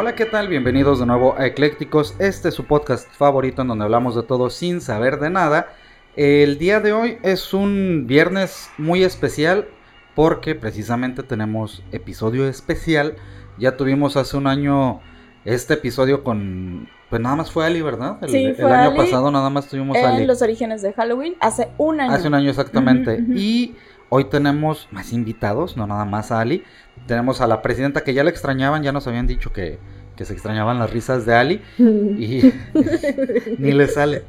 Hola, ¿qué tal? Bienvenidos de nuevo a Eclécticos. Este es su podcast favorito en donde hablamos de todo sin saber de nada. El día de hoy es un viernes muy especial porque precisamente tenemos episodio especial. Ya tuvimos hace un año este episodio con... Pues nada más fue Ali, ¿verdad? El, Sí, el fue año Ali pasado nada más tuvimos Ali. En los orígenes de Halloween, hace un año. Hace un año exactamente. Y hoy tenemos más invitados, no nada más a Ali. Tenemos a la presidenta que ya la extrañaban, ya nos habían dicho que, que se extrañaban las risas de Ali. Y ni le sale.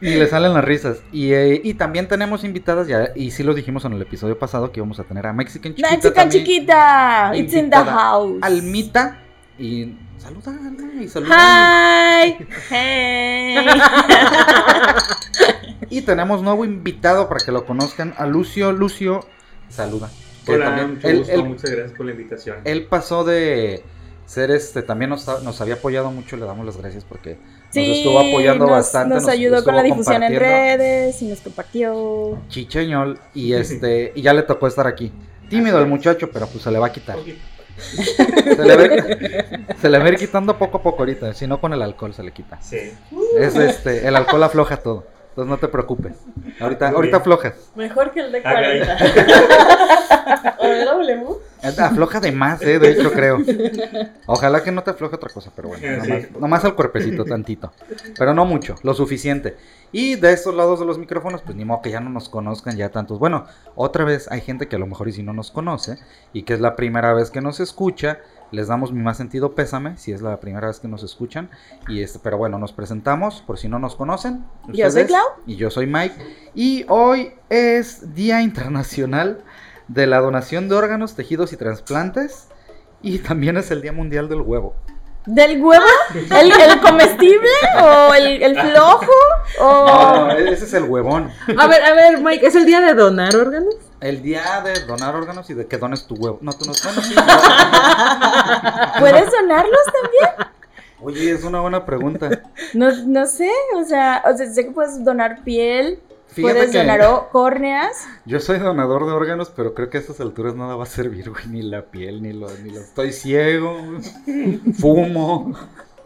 Ni le salen las risas. Y, eh, y también tenemos invitadas, ya, y sí lo dijimos en el episodio pasado, que íbamos a tener a Mexican Chiquita. Mexican también, chiquita, it's in the house. Almita. Y saluda, y saluda. Hi. Hey. Y tenemos nuevo invitado para que lo conozcan, a Lucio. Lucio, saluda. Que Hola, también- mucho él- gusto, él- muchas gracias por la invitación. Él pasó de ser este, también nos, nos había apoyado mucho, le damos las gracias porque Sí, nos estuvo apoyando nos, bastante. Nos ayudó con la difusión en redes y nos compartió. Chicheñol y este, y ya le tocó estar aquí. Tímido el muchacho, pero pues se le va a quitar. Se le va, a ir- se le va a ir quitando poco a poco ahorita, si no con el alcohol se le quita. Sí. Es este, el alcohol afloja todo. Entonces no te preocupes. Ahorita, Muy ahorita bien. aflojas. Mejor que el de Ah, caray. 40. ¿O el W? Afloja de más, eh, de hecho creo. Ojalá que no te afloje otra cosa, pero bueno, Sí. nomás, nomás al cuerpecito tantito. Pero no mucho, lo suficiente. Y de estos lados de los micrófonos, pues ni modo que ya no nos conozcan ya tantos. Bueno, otra vez hay gente que a lo mejor y si no nos conoce y que es la primera vez que nos escucha. Les damos mi más sentido pésame si es la primera vez que nos escuchan. Y este, pero bueno, nos presentamos por si no nos conocen. Yo soy Clau. Y yo soy Mike. Y hoy es Día Internacional de la Donación de Órganos, Tejidos y Trasplantes. Y también es el Día Mundial del Huevo. ¿Del huevo? ¿El, el comestible? ¿O el, el flojo? ¿O.? No, ese es el huevón. A ver, a ver, Mike, ¿es el día de donar órganos? El día de donar órganos y de que dones tu huevo. No, tú no. Sí. ¿Puedes donarlos también? Oye, es una buena pregunta. No, no sé, o sea, o sea, sé que puedes donar piel, Fíjate puedes que donar córneas. yo soy donador de órganos, pero creo que a estas alturas nada va a servir, güey. Ni la piel, ni lo, ni lo. Estoy ciego, fumo,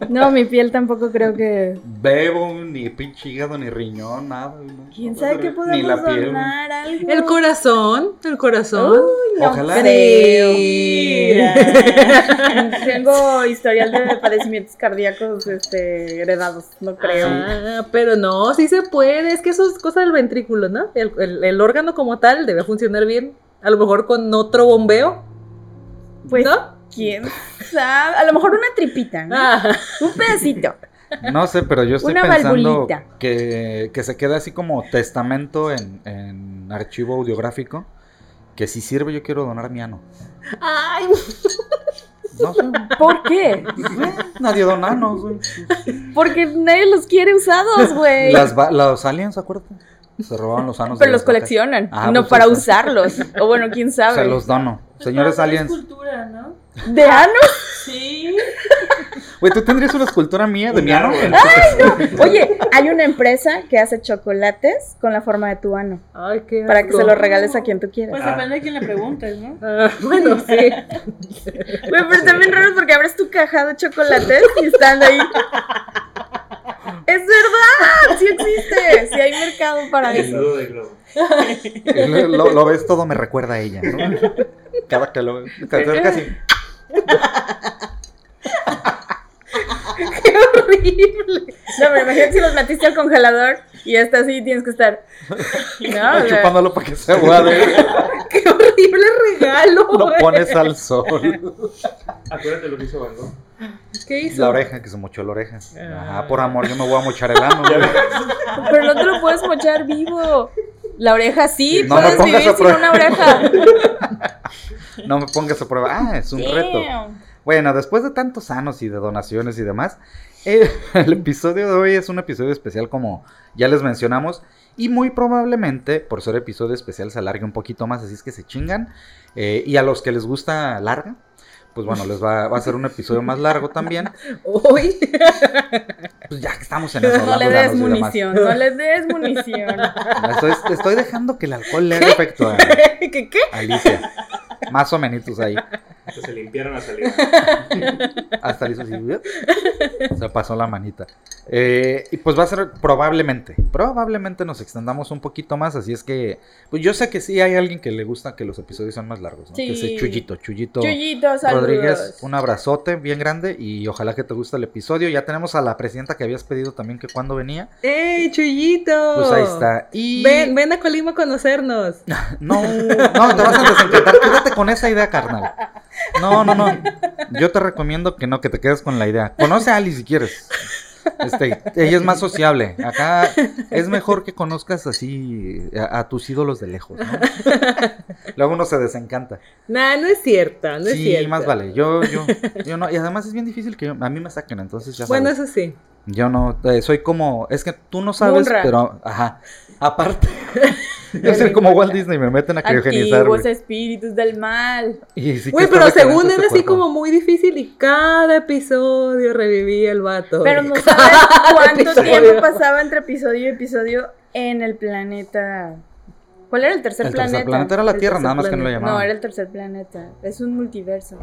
No, mi piel tampoco creo que. bebo, ni pinche hígado, ni riñón, nada. no. ¿Quién No sabe qué. Ni podemos piel, donar? Algo. El corazón, el corazón. Uy, no Ojalá. creo. Tengo historial de padecimientos cardíacos este, heredados, no creo. Ah, pero no, sí se puede. Es que eso es cosa del ventrículo, ¿no? El, el- el órgano como tal debe funcionar bien. A lo mejor con otro bombeo. Pues, ¿No? ¿Quién sabe? A lo mejor una tripita, ¿no? Ah, Un pedacito. No sé, pero yo estoy Una pensando que, que se quede así como testamento en, en archivo audiográfico. Que si sirve, yo quiero donar mi ano. ay, No sé. ¿Por qué? eh, Nadie dona anos, güey. Porque nadie los quiere usados, güey. Los aliens, acuérdate. Se robaban los anos. Pero de los coleccionan, Ah, no pues para eso. usarlos. O bueno, quién sabe. Se los dono. Señores Pues aliens. cultura, ¿no? ¿De ano? Sí. Güey, ¿tú tendrías una escultura mía de mi ano? árbol. Oye, hay una empresa que hace chocolates con la forma de tu ano. Ay, qué Para que se los regales a quien tú quieras. Pues Ah. depende de quién le preguntes, ¿no? Ah, bueno, sí. Güey, pero están bien raros porque abres tu caja de chocolates y están ahí. Es verdad, sí existe, sí hay mercado para El eso. nudo de globo. Lo, lo- lo ves todo, me recuerda a ella, ¿no? Cada que lo y- Qué horrible. No, pero imagínate si los metiste al congelador y ya está así, tienes que estar. No, o sea, chupándolo para que se aguade. Qué horrible regalo. Lo güey. pones al sol. Acuérdate lo que hizo Van Gogh. ¿Qué hizo? La oreja, que se mochó la oreja. Ah. Ah, por amor, yo me voy a mochar el ano. Güey. pero no te lo puedes mochar vivo. La oreja sí, No puedes vivir sin prueba. una oreja. No me pongas a prueba. Ah, es un reto. Bueno, después de tantos años y de donaciones y demás, el episodio de hoy es un episodio especial como ya les mencionamos. Y muy probablemente, por ser episodio especial, se alargue un poquito más, así es que se chingan. Eh, y a los que les gusta larga, pues bueno, les va, va a ser un episodio más largo también. Hoy. Pues ya que estamos en eso. No le des munición, no le des munición. Estoy, estoy dejando que el alcohol le haga efecto a, ¿Qué qué? Alicia. Más o menos ahí. Hasta se limpiaron la salida. Hasta le hizo así. Se pasó la manita. Eh, y pues va a ser probablemente. Probablemente nos extendamos un poquito más. Así es que. Pues yo sé que sí hay alguien que le gusta que los episodios sean más largos. ¿no? Que es Chuyito. Chuyito. Chuyito, saludos. Rodríguez, un abrazote bien grande y ojalá que te guste el episodio. Ya tenemos a la presidenta que habías pedido también que cuando venía. ¡Ey, Chuyito! Pues ahí está. Y Ven, ven a Colima a conocernos. no, no, te vas a desencantar. Quédate con esa idea, carnal. No, no, no. Yo te recomiendo que no, que te quedes con la idea. Conoce a Ali si quieres. Este, ella es más sociable. Acá es mejor que conozcas así a, a tus ídolos de lejos, ¿no? Luego uno se desencanta. Nah, no es cierto, no es sí, cierto. más vale. Yo, yo, yo no. Y además es bien difícil que yo- a mí me saquen, entonces ya Bueno, sabes. eso sí. Yo no, eh, soy como, es que tú no sabes, Munra. pero, ajá, aparte, yo soy como Walt Disney, me meten a criogenizar, Antiguos güey. espíritus del mal. Y sí que Güey, está pero según este era así como muy difícil y cada episodio revivía el vato. Pero no sabes cuánto tiempo pasaba entre episodio y episodio en el planeta. ¿Cuál era el tercer El planeta? tercer planeta era la El Tierra, nada más que no lo planeta. No, llamaban. era el tercer planeta. Es un multiverso.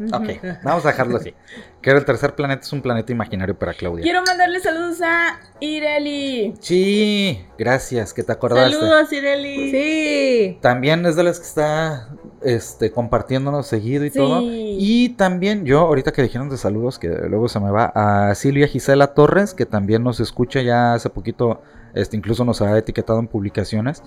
Ok, vamos a dejarlo así. Que era el tercer planeta, es un planeta imaginario para Claudia. Quiero mandarle saludos a Ireli. Sí, gracias, que te acordaste. Saludos, Ireli. Sí. También es de las que está este, compartiéndonos seguido y Sí. todo. Y también yo, ahorita que dijeron de saludos, que luego se me va, a Silvia Gisela Torres, que también nos escucha ya hace poquito, este, incluso nos ha etiquetado en publicaciones.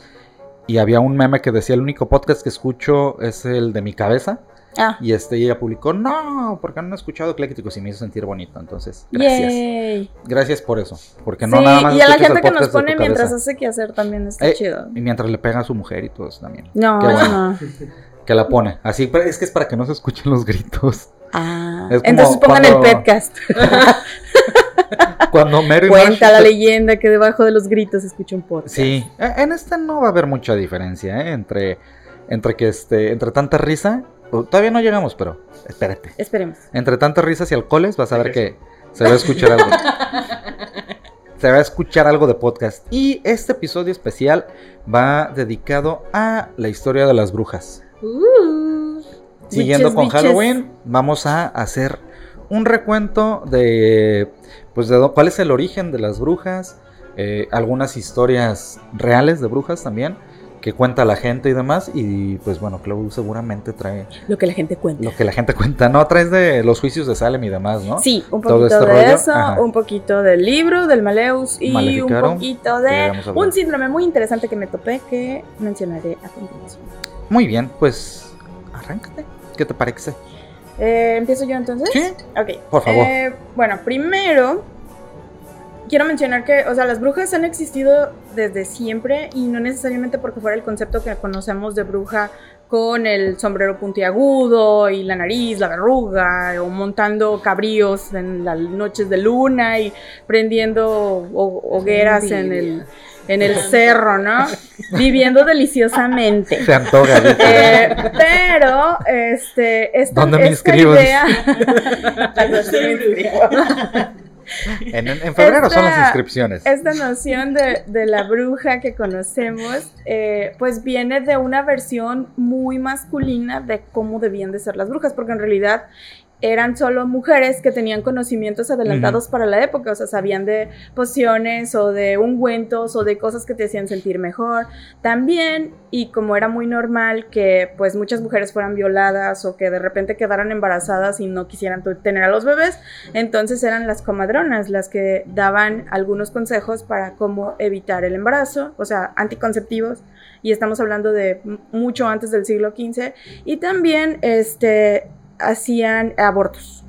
Y había un meme que decía, el único podcast que escucho es el de mi cabeza. Ah, Y este, y ella publicó, no, porque no he escuchado Eclécticos y me hizo sentir bonito. Entonces, gracias. yay. Gracias por eso. Porque Sí, no nada más y a la gente que nos pone mientras hace que hacer también está Eh, chido. Y mientras le pega a su mujer y todo eso también. No, qué eso bueno. no. Que la pone. Así, pero es que es para que no se escuchen los gritos. Ah, entonces pongan cuando- el podcast. Cuando Mary Cuenta Marsh- la leyenda que debajo de los gritos se escucha un podcast. Sí, e- en este no va a haber mucha diferencia, ¿eh? Entre, entre que este, entre tanta risa, todavía no llegamos, pero espérate. Esperemos. Entre tantas risas y alcoholes vas a ver que se va a escuchar algo. se va a escuchar algo de podcast. Y este episodio especial va dedicado a la historia de las brujas. Uh. Siguiendo Biches, con biches. Halloween, vamos a hacer un recuento de, pues, de cuál es el origen de las brujas, eh, algunas historias reales de brujas también, que cuenta la gente y demás, y pues bueno, Clau seguramente trae Lo que la gente cuenta. lo que la gente cuenta, ¿no? Traes de los juicios de Salem y demás, ¿no? Sí, un poquito este de rollo, eso, ajá. un poquito del libro, del Maleus y un poquito de un síndrome muy interesante que me topé que mencionaré a continuación. Muy bien, pues arráncate. ¿Qué te parece? Eh, ¿Empiezo yo entonces? Sí, Ok. Por favor. Eh, bueno, primero quiero mencionar que, o sea, las brujas han existido desde siempre y no necesariamente porque fuera el concepto que conocemos de bruja con el sombrero puntiagudo y la nariz, la verruga, o montando cabríos en las noches de luna y prendiendo ho- hogueras en el, en el cerro, ¿no? Viviendo deliciosamente. se antoja. Eh, pero, este, esta, ¿Dónde me esta idea. ¿Dónde me inscribo? en, febrero son las inscripciones. Esta noción de, de la bruja que conocemos, eh, pues viene de una versión muy masculina de cómo debían de ser las brujas, porque en realidad eran solo mujeres que tenían conocimientos adelantados para la época, o sea, sabían de pociones o de ungüentos o de cosas que te hacían sentir mejor. También, y como era muy normal que pues muchas mujeres fueran violadas o que de repente quedaran embarazadas y no quisieran tener a los bebés, entonces eran las comadronas las que daban algunos consejos para cómo evitar el embarazo, o sea, anticonceptivos, y estamos hablando de mucho antes del siglo XV, y también este, hacían abortos.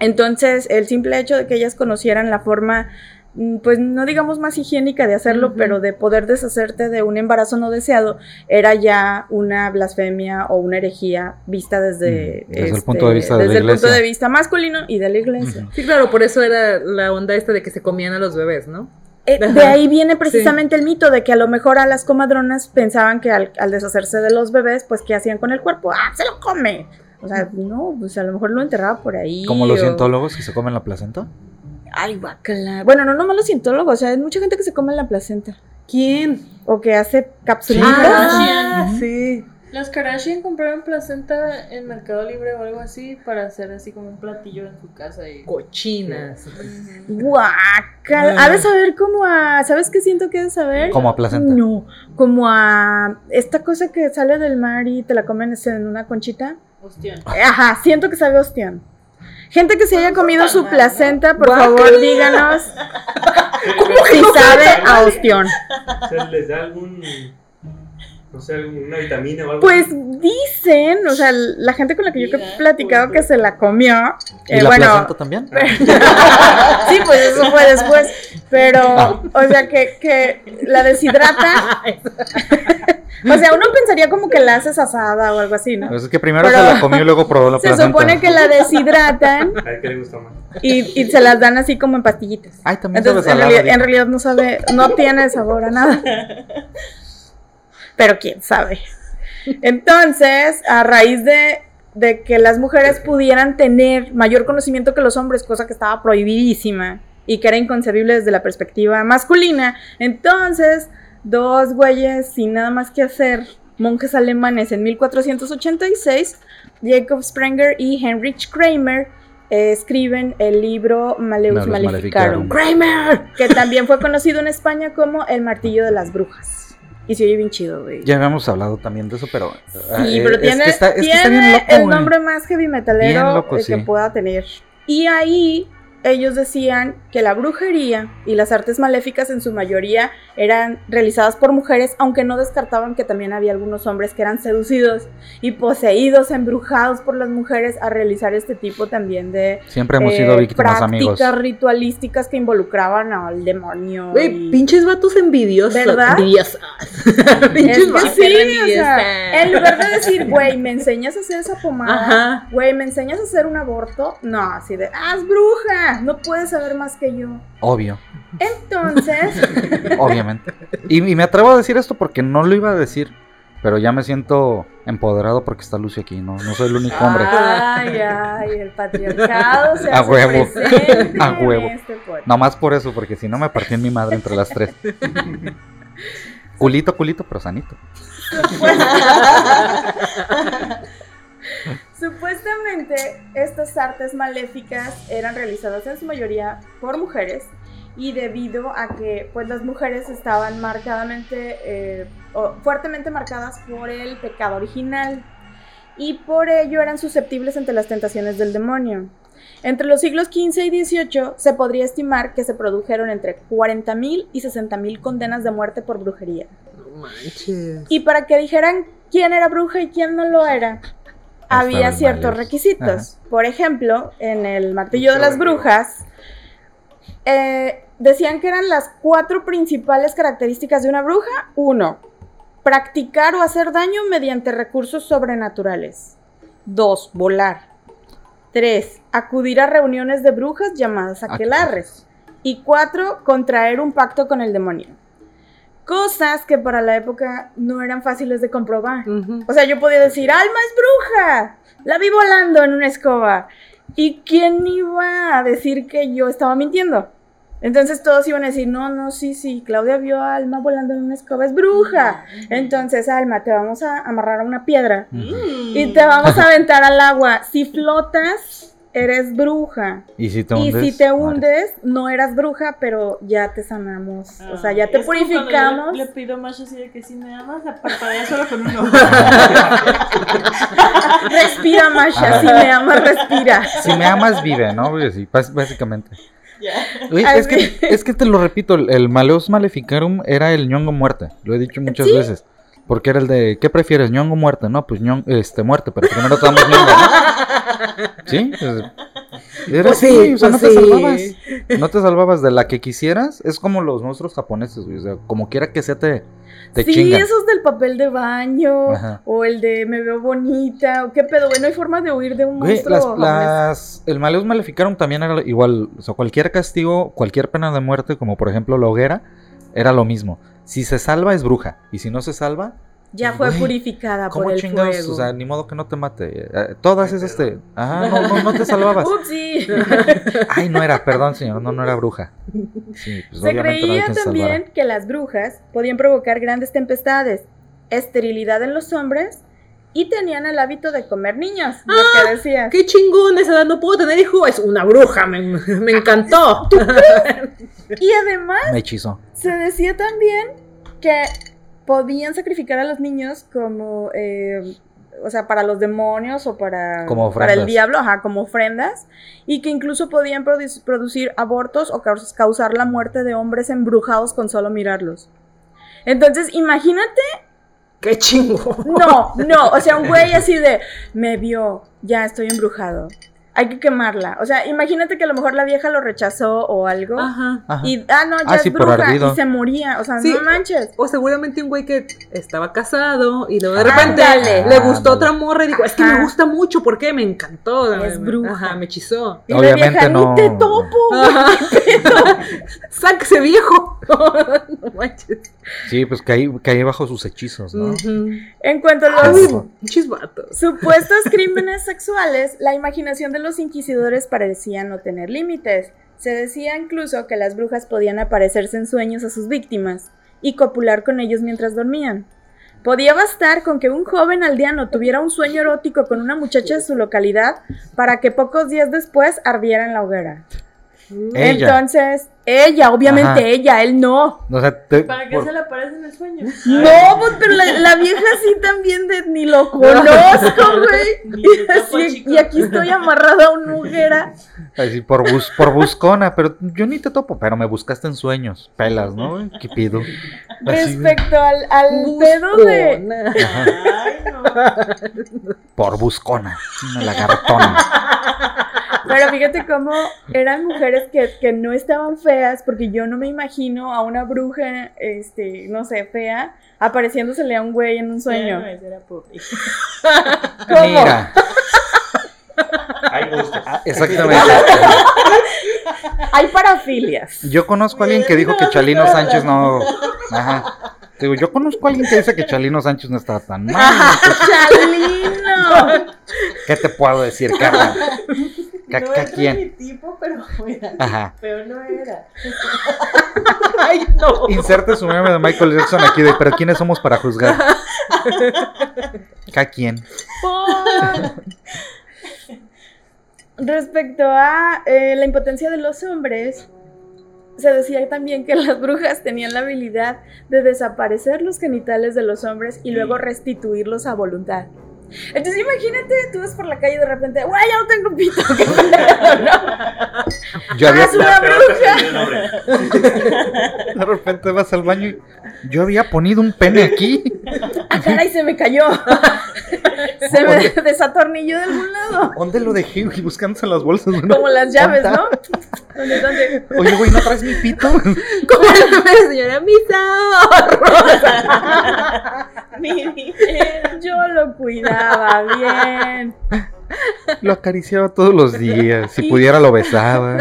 Entonces, el simple hecho de que ellas conocieran la forma mm, pues no digamos más higiénica de hacerlo, pero de poder deshacerte de un embarazo no deseado, era ya una blasfemia o una herejía vista desde, Mm, desde el este, punto de vista de la desde el punto de vista masculino y de la iglesia. Sí, claro, por eso era la onda esta de que se comían a los bebés, ¿no? Eh, de ahí viene precisamente el mito de que a lo mejor a las comadronas pensaban que al, al deshacerse de los bebés, pues ¿qué hacían con el cuerpo? ¡Ah, se lo come! O sea, no, pues a lo mejor lo enterraba por ahí. Como los o- cientólogos que se comen la placenta. Ay, guacala. Bueno, no nomás los cientólogos, o sea, hay mucha gente que se come la placenta. ¿Quién? O que hace capsulitas. Ah, sí. Las Kardashian compraron placenta en Mercado Libre o algo así para hacer así como un platillo en su casa y... Cochinas. Ujú. Guacala. Ha de saber como a. ¿Sabes qué siento que ha de saber? Como a placenta. No, como a esta cosa que sale del mar y te la comen en una conchita. Ostión. Ajá, siento que sabe ostión. Gente que se haya comido su mal, ¿no? placenta, por favor, díganos si sabe a ostión. O sea, les da algún. No sé, alguna vitamina o algo. Pues dicen, o sea, la gente con la que yo he platicado que se la comió, ¿Y eh, la bueno, placenta también? sí, pues eso fue después, pero, Ah. o sea, que, que la deshidrata, o sea, uno pensaría como que la haces asada o algo así, ¿no? Pues es que primero Pero- se la comió y luego probó la Se placenta. supone que la deshidratan A ver qué le gusta más. y, y se las dan así como en pastillitas. Ay, también sabe Entonces, en realidad, dijo. en realidad no sabe, no tiene sabor a nada. Pero quién sabe. Entonces, a raíz de, de que las mujeres pudieran tener mayor conocimiento que los hombres, cosa que estaba prohibidísima y que era inconcebible desde la perspectiva masculina, entonces, dos güeyes sin nada más que hacer, monjes alemanes en 1486, Jacob Sprenger y Heinrich Kramer, eh, escriben el libro Maleus. Maleficarum. Kramer, que también fue conocido en España como el martillo de las brujas. Y se oye bien chido, güey. Ya habíamos hablado también de eso, pero. Sí, eh, pero es tiene, que está, es que tiene está bien loco, el nombre más heavy metalero loco, eh, que sí. pueda tener. Y ahí ellos decían que la brujería y las artes maléficas en su mayoría eran realizadas por mujeres, aunque no descartaban que también había algunos hombres que eran seducidos y poseídos, embrujados por las mujeres a realizar este tipo también de Siempre hemos eh, sido víctimas, amigos. prácticas ritualísticas que involucraban al demonio. Güey, y- pinches vatos envidiosos. ¿Verdad? Es pinches que vatos sí, o sea, en lugar de decir, güey, me enseñas a hacer esa pomada, Ajá. güey, me enseñas a hacer un aborto, no, así de, ah, es bruja, no puedes saber más que yo. Obvio, Entonces, obviamente. Y, y me atrevo a decir esto porque no lo iba a decir, pero ya me siento empoderado porque está Lucio aquí, no, no soy el único hombre. ay, ay, el patriarcado se A hace huevo. A huevo. este. Nomás por eso, porque si no me partí en mi madre entre las tres. culito, culito, pero sanito. Supuestamente estas artes maléficas eran realizadas en su mayoría por mujeres y debido a que pues las mujeres estaban marcadamente eh, o fuertemente marcadas por el pecado original y por ello eran susceptibles ante las tentaciones del demonio. Entre los siglos XV y XVIII se podría estimar que se produjeron entre 40.000 y 60.000 condenas de muerte por brujería. No manches. Y para que dijeran quién era bruja y quién no lo era, había ciertos requisitos. Por ejemplo, en el martillo de las brujas, eh, decían que eran las cuatro principales características de una bruja. Uno, practicar o hacer daño mediante recursos sobrenaturales. Dos, volar. Tres, acudir a reuniones de brujas llamadas aquelarres. Y cuatro, contraer un pacto con el demonio. Cosas que para la época no eran fáciles de comprobar. O sea, yo podía decir, Alma es bruja, la vi volando en una escoba. ¿Y quién iba a decir que yo estaba mintiendo? Entonces todos iban a decir, no, no, sí, sí, Claudia vio a Alma volando en una escoba, es bruja. Entonces, Alma, te vamos a amarrar a una piedra y te vamos a aventar al agua. Si flotas, eres bruja. Y si te Y hundes. si te hundes, no eras bruja, pero ya te sanamos. o sea, ya Ah, te purificamos. yo Le, le pido más así de que si me amas, parpadea solo con uno. Respira, Masha, si me amas, respira. Si me amas, vive, ¿no? Sí, básicamente. Oye, es que, es que te lo repito, el, el Maleus Maleficarum era el ñongo muerte. Lo he dicho muchas veces. Porque era el de, ¿qué prefieres, ñongo o muerte? No, pues ñongo, este, muerte, pero primero te damos ñongo, ¿no? ¿Sí? Pues, Eres, Pues sí, o sea, pues no te salvabas. No te salvabas de la que quisieras. Es como los monstruos japoneses, güey. O sea, como quiera que sea, te, te sí, chingan. esos del papel de baño, Ajá. o el de me veo bonita, o qué pedo, güey, no hay forma de huir de un Güey, monstruo las, las- el Maleus Maleficarum también era igual. O sea, cualquier castigo, cualquier pena de muerte, como por ejemplo la hoguera, era lo mismo. Si se salva, es bruja. Y si no se salva, Ya fue Güey, purificada ¿cómo por el chingados? fuego. O sea, ni modo que no te mate. Eh, todas esas te. Ajá, no, no, no te salvabas. Upsi. Ay, no era, perdón, señor, no, no era bruja. Sí, pues Se no creía también salvara. que las brujas podían provocar grandes tempestades, esterilidad en los hombres y tenían el hábito de comer niños, lo que decías. Qué chingón esa edad, no puedo tener hijo. Es una bruja, me, me encantó. Y además Me hechizó. se decía también que podían sacrificar a los niños como, eh, o sea, para los demonios o para, Como para el diablo, ajá, como ofrendas, y que incluso podían produ- producir abortos o caus- causar la muerte de hombres embrujados con solo mirarlos. Entonces, imagínate, Qué chingón. no, no, o sea, un güey así de, me vio, ya estoy embrujado, hay que quemarla. O sea, imagínate que a lo mejor la vieja lo rechazó o algo. Ajá. Ajá. Y, ah, no, ya Ah, es sí, por bruja, y se moría, o sea, Sí. no manches. O seguramente un güey que estaba casado y luego de repente Ándale. le gustó Ándale. otra morra y dijo, es que Ajá. me gusta mucho, ¿por qué? Me encantó. Es bruja. Ajá, me hechizó. Y Obviamente la vieja, no. ni te topo. Ajá. ¡Sáquese viejo! no manches. Sí, pues caí, caí bajo sus hechizos, ¿no? En cuanto a los supuestos crímenes sexuales, la imaginación de los inquisidores parecía no tener límites. Se decía incluso que las brujas podían aparecerse en sueños a sus víctimas y copular con ellos mientras dormían. Podía bastar con que un joven aldeano tuviera un sueño erótico con una muchacha de su localidad para que pocos días después ardiera en la hoguera. Ella. Entonces, ella, obviamente Ajá. ella, él no. O sea, te- ¿Para qué por- se le aparece en el sueño? No, pues, pero la, la vieja sí también de ni lo conozco, güey. Ni Y, y aquí estoy amarrada a una hoguera. Así, por, bus, por buscona, pero yo ni te topo, pero me buscaste en sueños. Pelas, ¿no? ¿Qué pido? Así, Respecto al, al pedo de. Buscona. Ay, no. por buscona. Una lagartona. Pero fíjate cómo eran mujeres que, que no estaban feas, porque yo no me imagino a una bruja, este, no sé, fea, apareciéndosele a un güey en un sueño. No, era. ¿Cómo? Mira, Hay gustos. exactamente. Hay parafilias. Yo conozco a alguien que dijo que Chalino Sánchez no. Ajá. Digo, yo conozco a alguien que dice que Chalino Sánchez no estaba tan mal. ¡Chalino! ¿Qué te puedo decir, Carla? ¿Ca- no ca- es quién? mi tipo, pero. Ajá. Pero no era. Ay, no. Inserte su meme de Michael Jackson aquí de, pero ¿quiénes somos para juzgar? ¿Ca quién? Respecto a eh, la impotencia de los hombres, se decía también que las brujas tenían la habilidad de desaparecer los genitales de los hombres y luego restituirlos a voluntad. Entonces imagínate, tú vas por la calle y de repente, ¡guay, ya no tengo pito! ¡Qué pedo, no! Yo había, Ah, Una bruja. de repente vas al baño y yo había ponido un pene aquí. ¡Ah, caray, se me cayó! se me desatornilló de algún lado. ¿Dónde lo dejé? Y buscándose en las bolsas. ¿no? Como las llaves, ¿Dónde ¿no? ¿Dónde, dónde? Oye, güey, ¿no traes mi pito? Como la señora, mis ahorros. Yo lo cuidaba bien. Lo acariciaba todos los días. Si pudiera, lo besaba.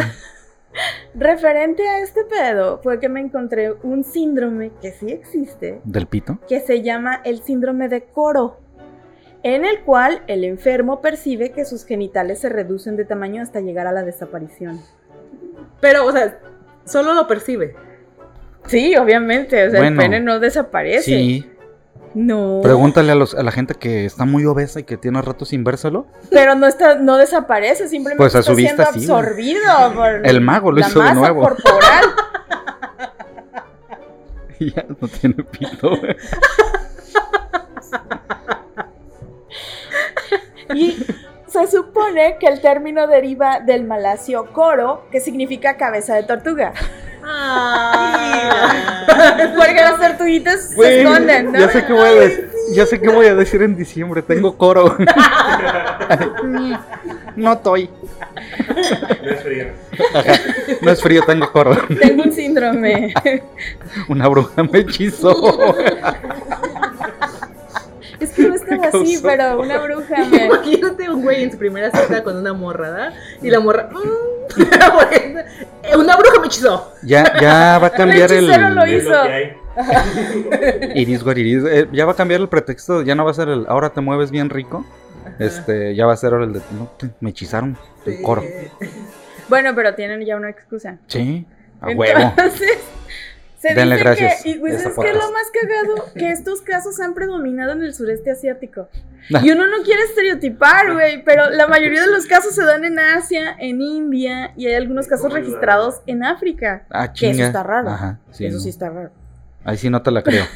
Referente a este pedo, fue que me encontré un síndrome que sí existe, ¿Del pito? que se llama el síndrome de Coro, en el cual el enfermo percibe que sus genitales se reducen de tamaño hasta llegar a la desaparición. Pero, o sea, solo lo percibe. Sí, obviamente, o sea, Bueno, el pene no desaparece. Sí. No. Pregúntale a, los, a la gente que está muy obesa y que tiene rato sin vérselo. Pero no está, no desaparece, simplemente Pues a está su vista siendo sí, absorbido por El mago lo la hizo de nuevo. corporal. Y ya no tiene pito. Y se supone que el término deriva del malasio coro, que significa cabeza de tortuga. Porque las tortuguitas se esconden, ¿no? Ya sé qué voy a decir. Ya sé qué voy a decir en diciembre. Tengo coro. no estoy. No es frío. No es frío, tengo coro. Tengo un síndrome. Una bruja me hechizó. Es que no estaba así, pero una bruja me. Imagínate un güey en su primera cita con una morra, ¿verdad? Y la morra. mm, una bruja me hechizó. Ya, ya va a cambiar el. hechicero lo hizo. Iris Guariris. eh, ya va a cambiar el pretexto. Ya no va a ser el. Ahora te mueves bien rico. Este, ya va a ser ahora el de. No, te- me hechizaron. El coro. Bueno, pero tienen ya una excusa. Sí, a huevo. Se Denle dice gracias que, y pues es que lo más cagado, que estos casos han predominado en el sureste asiático. Y uno no quiere estereotipar, güey, pero la mayoría de los casos se dan en Asia, en India, y hay algunos casos registrados en África. Ah, Que eso chinga. está raro. Ajá, sí, Eso no. sí está raro. Ahí sí no te la creo.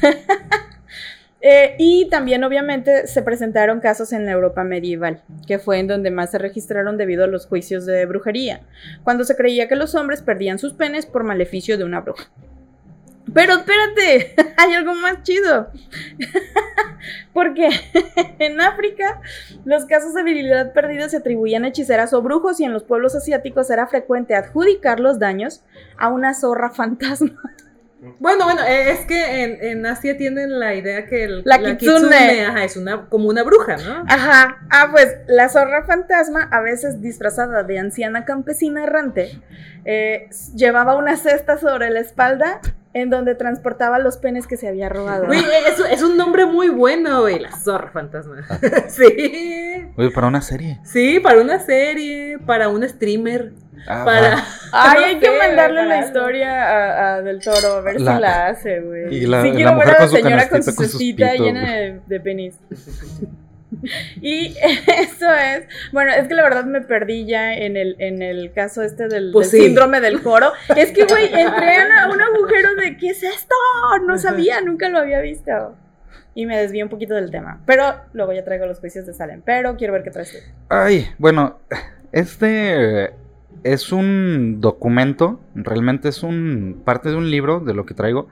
Eh, y también obviamente se presentaron casos en la Europa medieval, que fue en donde más se registraron debido a los juicios de brujería, cuando se creía que los hombres perdían sus penes por maleficio de una bruja. Pero espérate, hay algo más chido. Porque en África los casos de virilidad perdida se atribuían a hechiceras o brujos y en los pueblos asiáticos era frecuente adjudicar los daños a una zorra fantasma. Bueno, bueno, eh, es que en, en Asia tienen la idea que el, La kitsune. ajá, es una, como una bruja, ¿no? Ajá. Ah, pues la zorra fantasma, a veces disfrazada de anciana campesina errante, eh, llevaba una cesta sobre la espalda en donde transportaba los penes que se había robado. Güey, es, es un nombre muy bueno, güey, la zorra fantasma. Ah. sí. Oye, para una serie. Sí, para una serie, para un streamer, Ah, para... va. Ay, no hay que sé, mandarle para la algo. historia a, a del toro, a ver La- si la hace, güey. y la- sí la quiero ver mujer a la con su señora con su con sus cestita llena de, de penis. Y eso es, bueno, es que la verdad me perdí ya en el, en el caso este del, Pues del sí. síndrome del coro. Es que, güey, entré a un agujero de ¿qué es esto? No sabía, nunca lo había visto. Y me desvié un poquito del tema. Pero luego ya traigo los juicios de Salem. Pero quiero ver qué traes tú. Ay, bueno, este es un documento, realmente es un parte de un libro de lo que traigo,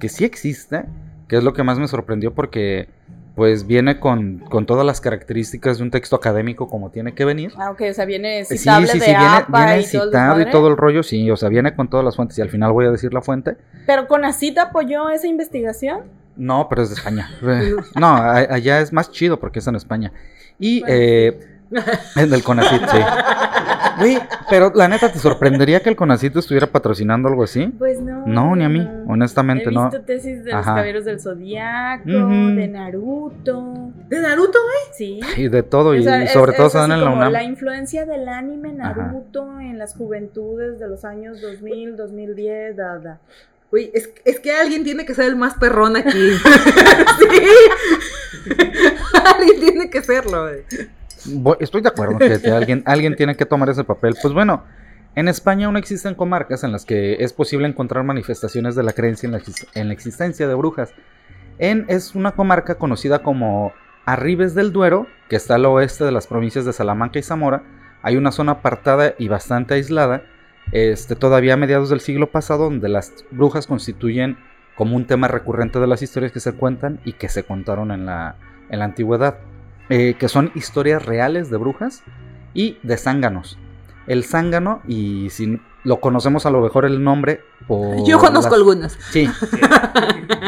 que sí existe, que es lo que más me sorprendió porque pues viene con, con todas las características de un texto académico como tiene que venir. Ah, ok, o sea, viene Sí, citable sí, de sí, viene, APA viene y todo citado y desmadre. todo el rollo, sí, o sea, viene con todas las fuentes y al final voy a decir la fuente. Pero Conacita apoyó esa investigación. No, pero es de España. No, a- allá es más chido porque es en España. Y Bueno, eh, del Conacit, sí. Güey, pero la neta, ¿te sorprendería que el Conacit estuviera patrocinando algo así? Pues no. No, ni a mí, no. honestamente, He no. visto tesis de los Ajá. caballeros del zodiaco, Ujú. de Naruto. ¿De Naruto? Sí. Y de todo, y, O sea, y es- sobre todo es se dan en la UNAM. La influencia del anime Ajá. Naruto en las juventudes de los años 2000, 2010, da, da. Güey, es, es que alguien tiene que ser el más perrón aquí. sí. alguien tiene que serlo, güey. Estoy de acuerdo que alguien, alguien tiene que tomar ese papel. Pues bueno, en España aún existen comarcas en las que es posible encontrar manifestaciones de la creencia en la, exis- en la existencia de brujas. En, es una comarca conocida como Arribes del Duero, que está al oeste de las provincias de Salamanca y Zamora. Hay una zona apartada y bastante aislada, este, todavía a mediados del siglo pasado, donde las brujas constituyen como un tema recurrente de las historias que se cuentan y que se contaron en la, en la antigüedad eh, que son historias reales de brujas y de zánganos. El zángano, y si lo conocemos a lo mejor el nombre por Yo conozco las- algunas. Sí,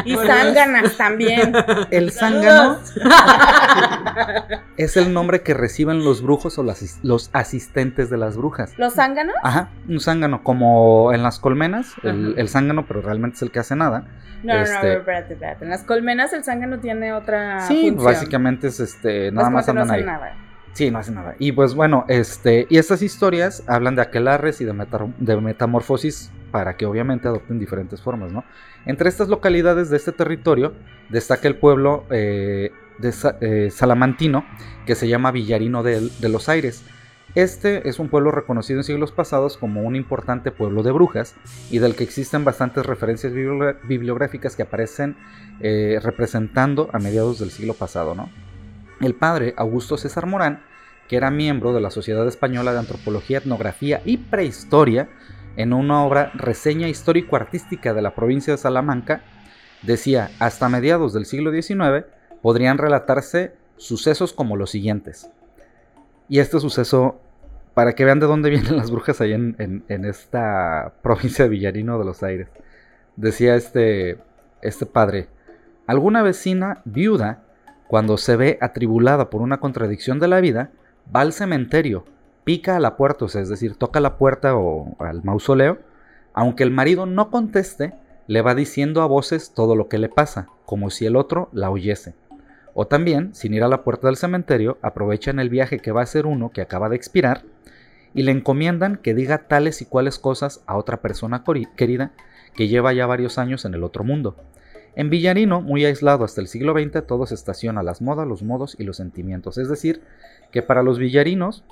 Y zánganas también. el zángano es el nombre que reciben los brujos o las- los asistentes de las brujas. ¿Los zánganos? Ajá, un zángano, como en las colmenas, el, el zángano, pero realmente es el que hace nada. No, no, no, Este- espérate, espérate. En las colmenas el zángano tiene otra sí, función. básicamente es este, nada Es más andan ahí. nada. Sí, no hace nada. Y pues bueno, este, y estas historias hablan de aquelarres y de, metamorfosis para que obviamente adopten diferentes formas, ¿no? Entre estas localidades de este territorio destaca el pueblo eh, de eh, Salamantino, que se llama Villarino de, los Aires. Este es un pueblo reconocido en siglos pasados como un importante pueblo de brujas y del que existen bastantes referencias bibliográficas que aparecen eh, representando a mediados del siglo pasado, ¿no? El padre, Augusto César Morán, que era miembro de la Sociedad Española de Antropología, Etnografía y Prehistoria, en una obra Reseña Histórico-Artística de la provincia de Salamanca, decía, hasta mediados del siglo XIX podrían relatarse sucesos como los siguientes. Y este suceso para que vean de dónde vienen las brujas ahí en, en- en esta provincia de Villarino de los Aires. Decía este, este padre, alguna vecina viuda, cuando se ve atribulada por una contradicción de la vida, va al cementerio, pica a la puerta, o es decir, toca la puerta o al mausoleo, aunque el marido no conteste, le va diciendo a voces todo lo que le pasa, como si el otro la oyese. O también, sin ir a la puerta del cementerio, aprovechan el viaje que va a hacer uno que acaba de expirar y le encomiendan que diga tales y cuales cosas a otra persona querida que lleva ya varios años en el otro mundo. En Villarino, muy aislado hasta el siglo XX, todo se estaciona las modas, los modos y los sentimientos. Es decir, que para los villarinos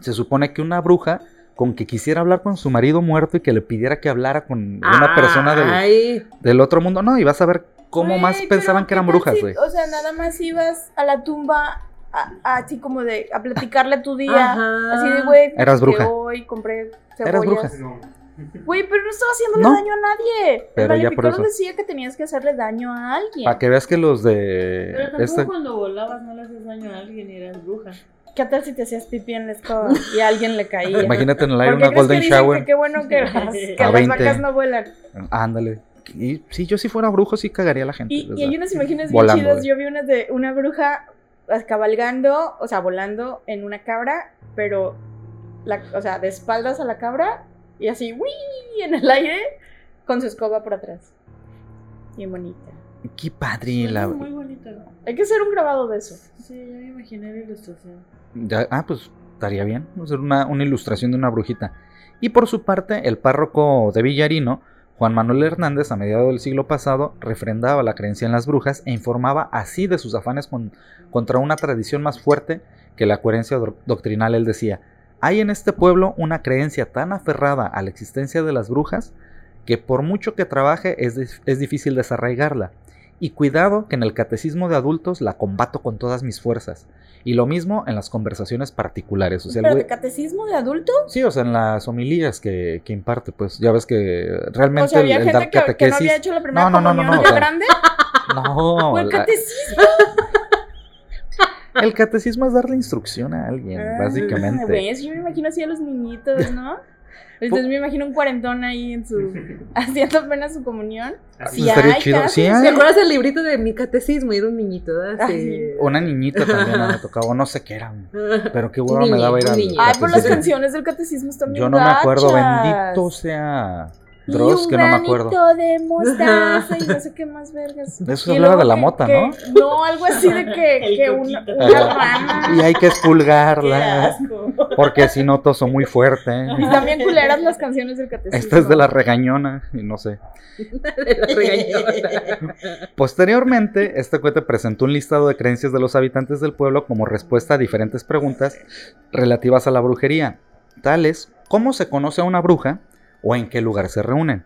se supone que una bruja con que quisiera hablar con su marido muerto y que le pidiera que hablara con una persona del, del otro mundo, no, y vas a ver cómo más pensaban que eran ¿qué tal brujas, si- güey. O sea, nada más ibas a la tumba a- a- así como de a platicarle tu día. Ajá. Así de, güey, Eras que bruja. hoy compré Eras bruja. No. Güey, pero no estaba haciéndole No. daño a nadie. Pero el ya por eso. decía que tenías que hacerle daño a alguien. Para que veas que los Pero de tampoco este cuando volabas no le haces daño a alguien y eras bruja. ¿Qué tal si te hacías pipí en la escoba y a alguien le caía? imagínate en el ¿Por aire una crees golden que dicen shower. Que qué bueno que, las, que A las 20. vacas no vuelan. Ándale. Y si yo si fuera brujo sí cagaría a la gente. Y, y hay unas imágenes bien volando, chidas. Yo vi unas de una bruja pues, cabalgando, o sea, volando en una cabra, pero, la, o sea, de espaldas a la cabra y así, ¡uy! en el aire con su escoba por atrás. Bien bonita. Qué padre la... Muy bonito. Hay que hacer un grabado de eso. Sí, ya me imaginé la ilustración. Ya- ah, pues estaría bien. Hacer una, una ilustración de una brujita. Y por su parte, el párroco de Villarino, Juan Manuel Hernández, a mediados del siglo pasado, refrendaba la creencia en las brujas e informaba así de sus afanes con- contra una tradición más fuerte que la coherencia do- doctrinal. Él decía, hay en este pueblo una creencia tan aferrada a la existencia de las brujas que por mucho que trabaje es, dif- es difícil desarraigarla. Y cuidado que en el catecismo de adultos la combato con todas mis fuerzas. Y lo mismo en las conversaciones particulares. O sea, el ¿Pero de catecismo de adulto? Sí, o sea, en las homilías que, que imparte, pues ya ves que realmente O sea, había el, el gente dar que, que no catequesis. había hecho la primera No, no, no, no, no, grande. No, el la- catecismo. El catecismo es darle instrucción a alguien, Ah, básicamente. ¿Ves? Yo me imagino así a los niñitos, ¿no? Entonces me imagino un cuarentón ahí en su haciendo apenas su comunión. Así Sí Estaría hay chido. casos, Sí. ¿Te acuerdas del librito de mi catecismo? Y era un niñito, ¿verdad? Ah. Una niñita también me tocaba, o no sé qué era. Pero qué huevo me daba ir al. Ay, por las canciones del catecismo están bien Yo no me acuerdo, bendito sea Dross, un que no me acuerdo. granito de mostaza y no sé qué más vergas. De eso Y hablaba de la mota, que- ¿no? No, algo así de que, que una, coquito. una rama. Y hay que Qué expulgarla, asco. porque si no toso muy fuerte. Y también culeras las canciones del catecismo. Esta es de la regañona, y no sé. De la regañona. Posteriormente, este cohete presentó un listado de creencias de los habitantes del pueblo como respuesta a diferentes preguntas relativas a la brujería, tales cómo se conoce a una bruja o en qué lugar se reúnen.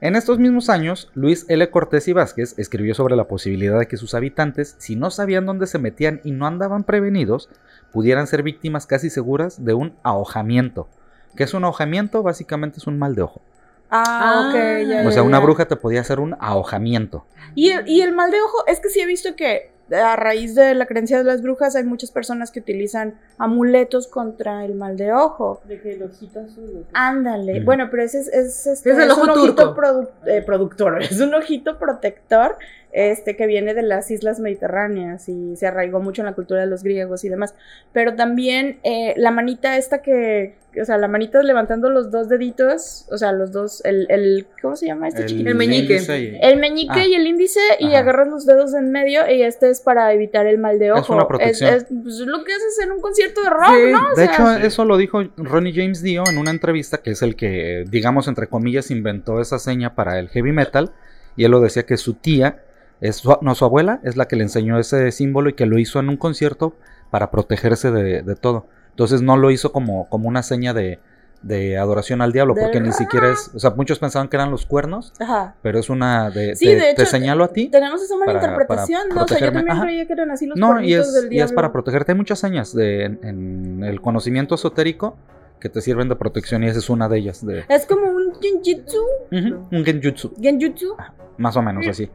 En estos mismos años, Luis L. Cortés y Vázquez escribió sobre la posibilidad de que sus habitantes, si no sabían dónde se metían y no andaban prevenidos, pudieran ser víctimas casi seguras de un ahojamiento. ¿Qué es un ahojamiento? Básicamente es un mal de ojo. Ah, ok, Ah. ya, O sea, una bruja te podía hacer un ahojamiento. Y el, y el mal de ojo, es que sí he visto que a raíz de la creencia de las brujas hay muchas personas que utilizan amuletos contra el mal de ojo. De que el ojito azul. Ándale. Mm. Bueno, pero ese es, es, este, Es el ojo un ojito produ- eh, productor, es un ojito protector este, que viene de las islas mediterráneas y se arraigó mucho en la cultura de los griegos y demás. Pero también eh, la manita esta que, o sea, la manita levantando los dos deditos, o sea, los dos, el, el ¿cómo se llama este chiquito? El meñique. y- El meñique Ah. y el índice y Ajá. agarras los dedos en medio y este es para evitar el mal de ojo. Es una protección. Es, es lo que haces en un concierto de rock, Sí. ¿no? O De sea, hecho, eso lo dijo Ronnie James Dio en una entrevista, que es el que, digamos, entre comillas, inventó esa seña para el heavy metal. Y él lo decía que su tía, es su- no su abuela, es la que le enseñó ese símbolo y que lo hizo en un concierto para protegerse de, de todo. Entonces no lo hizo como, como una seña de, de adoración al diablo, porque ni siquiera es, o sea, muchos pensaban que eran los cuernos, Ajá. pero es una de, Sí, te, de te hecho, señalo a ti. Tenemos esa mala interpretación, ¿no? O sea, yo también Ajá. creía que eran así los No, y es, del y es diablo. para protegerte. Hay muchas señas de, en, en el conocimiento esotérico que te sirven de protección y esa es una de ellas. De, Es como un genjutsu, un genjutsu, genjutsu. más o menos así.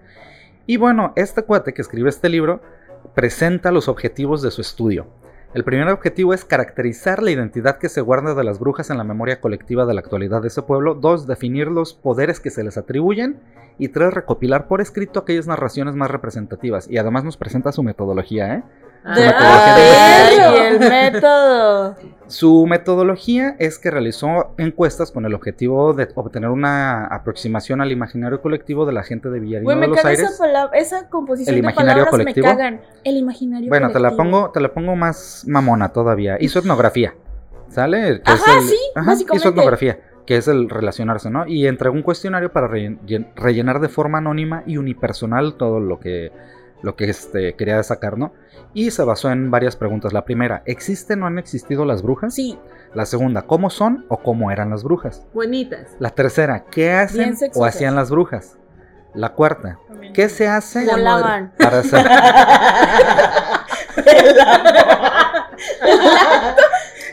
Y bueno, este cuate que escribe este libro presenta los objetivos de su estudio. El primer objetivo es caracterizar la identidad que se guarda de las brujas en la memoria colectiva de la actualidad de ese pueblo. Dos, definir los poderes que se les atribuyen. Y tres, recopilar por escrito aquellas narraciones más representativas. Y además nos presenta su metodología, ¿eh? Ah, Su metodología de ¡Ay, el método! Su metodología es que realizó encuestas con el objetivo de obtener una aproximación al imaginario colectivo de la gente de Villarino Güey, de los Aires. esa, palabra, esa composición ¿El de imaginario palabras colectivo? me cagan. El imaginario Bueno, te la pongo, te la pongo más mamona todavía. Hizo etnografía. ¿Sale? Que Ajá, el- sí, básicamente. Hizo etnografía, que es el relacionarse, ¿no? Y entregó un cuestionario para rellen- llen- rellenar de forma anónima y unipersonal todo lo que, lo que este, quería sacar, ¿no? Y se basó en varias preguntas. La primera, ¿existen o han existido las brujas? Sí, La segunda, ¿cómo son o cómo eran las brujas? Bonitas. La tercera, ¿qué hacen o hacían las brujas? La cuarta, ¿qué se hace volaban. para hacer... El amor. El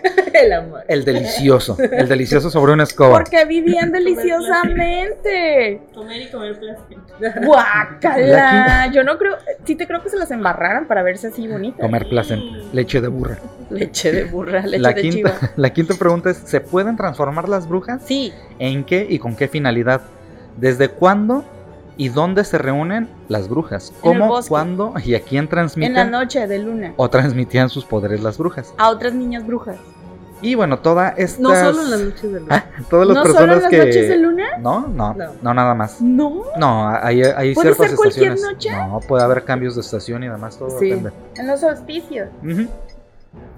delicioso, el delicioso sobre una escoba. Porque vivían deliciosamente. Comer y comer plástico. La Guácala. Yo no creo, sí te creo que se las embarraran para verse así bonitas. Comer placenta, leche de burra. Leche de burra, leche La de quinta, chiva. la quinta pregunta es, ¿se pueden transformar las brujas? Sí, ¿En qué y con qué finalidad? ¿Desde cuándo y dónde se reúnen las brujas? En el ¿Cómo, cuándo y a quién en la transmiten noche de luna. o transmitían sus poderes las brujas? A otras niñas brujas. Y bueno, toda esta... No solo en las noches de luna. Todas las ¿No solo personas en las que... noches de luna? No, no, no, No. nada más. No, No, hay, hay ¿Puede ciertas ser cualquier estaciones. noche? No, puede haber cambios de estación y demás, todo Sí. depende. en los solsticios. Ujú.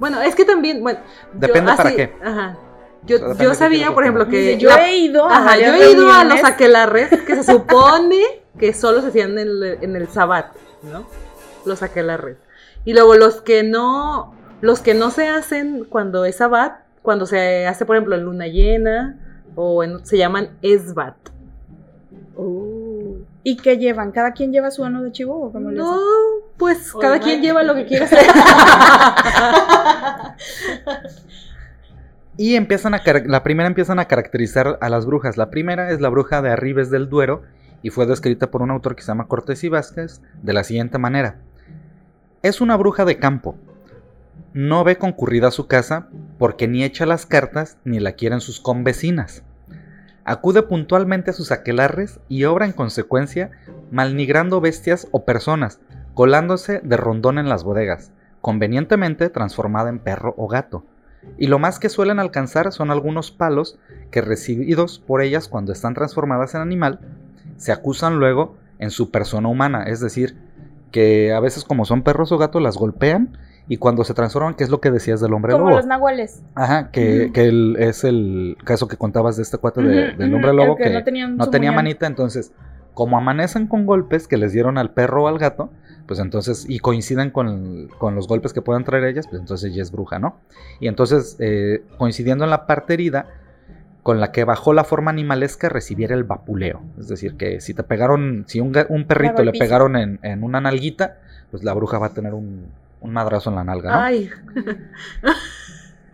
Bueno, es que también, bueno. Depende yo, para así- qué. Ajá. O Yo, sea, yo sabía, por ejemplo, que. Dice, yo la- he ido a Ajá, yo he ido a los aquelarres que se supone que solo se hacían en el, en el sabbat, ¿no? Los aquelarres. Y luego los que no, los que no se hacen cuando es sabbat, cuando se hace, por ejemplo, en luna llena, o en- se llaman esbat. Oh. ¿Y qué llevan? ¿Cada quien lleva su ano de chivo o cómo No, pues cada quien lleva lo que quiera hacer. Y empiezan a la primera empiezan a caracterizar a las brujas. La primera es la bruja de Arribes del Duero y fue descrita por un autor que se llama Cortés y Vázquez de la siguiente manera. Es una bruja de campo. No ve concurrida su casa porque ni echa las cartas ni la quieren sus convecinas. Acude puntualmente a sus aquelarres y obra en consecuencia malnigrando bestias o personas, colándose de rondón en las bodegas, convenientemente transformada en perro o gato y lo más que suelen alcanzar son algunos palos que recibidos por ellas cuando están transformadas en animal se acusan luego en su persona humana, es decir, que a veces como son perros o gatos las golpean y cuando se transforman, que es lo que decías del hombre Como lobo. los nahuales. Ajá, que, que el- es el caso que contabas de este cuate de- del hombre lobo que que, no tenía manita, entonces como amanecen con golpes que les dieron al perro o al gato, pues entonces, y coinciden con, con los golpes que puedan traer ellas, pues entonces ya es bruja, ¿no? Y entonces, eh, coincidiendo en la parte herida, con la que bajó la forma animalesca recibiera el vapuleo. Es decir, que si te pegaron, si un, un perrito le pegaron en, en una nalguita, pues la bruja va a tener un, un madrazo en la nalga, ¿no? Ay,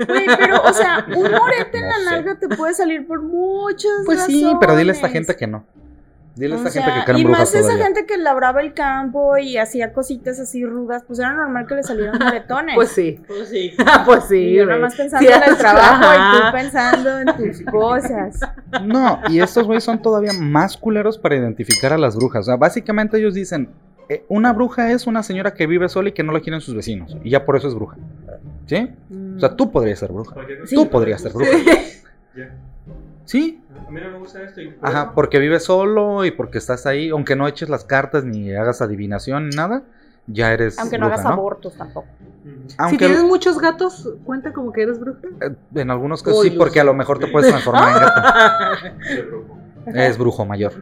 Güey, pero, o sea, un morete en la sé. nalga te puede salir por muchas pues sí, pero dile a esta gente que no. Dile a O esta sea, gente que creen y brujas más esa todavía. gente que labraba el campo y hacía cositas así rudas, pues era normal que le salieran moretones. pues sí. Pues sí. pues sí. Y yo nada más pensando Sí, en el trabajo y tú pensando en tus cosas. No, y estos güeyes son todavía más culeros para identificar a las brujas. O sea, básicamente ellos dicen, eh, una bruja es una señora que vive sola y que no la quieren sus vecinos. Y ya por eso es bruja. ¿Sí? O sea, tú podrías ser bruja. Sí. Tú podrías ser bruja. Ya. Sí. A mí no me gusta esto. y- Ajá, porque vives solo y porque estás ahí, aunque no eches las cartas ni hagas adivinación ni nada, ya eres Aunque no bruja, hagas abortos tampoco. Si tienes muchos gatos, ¿cuenta como que eres bruja? eh, en algunos casos sí, porque a lo mejor te puedes transformar en gato. Es brujo mayor,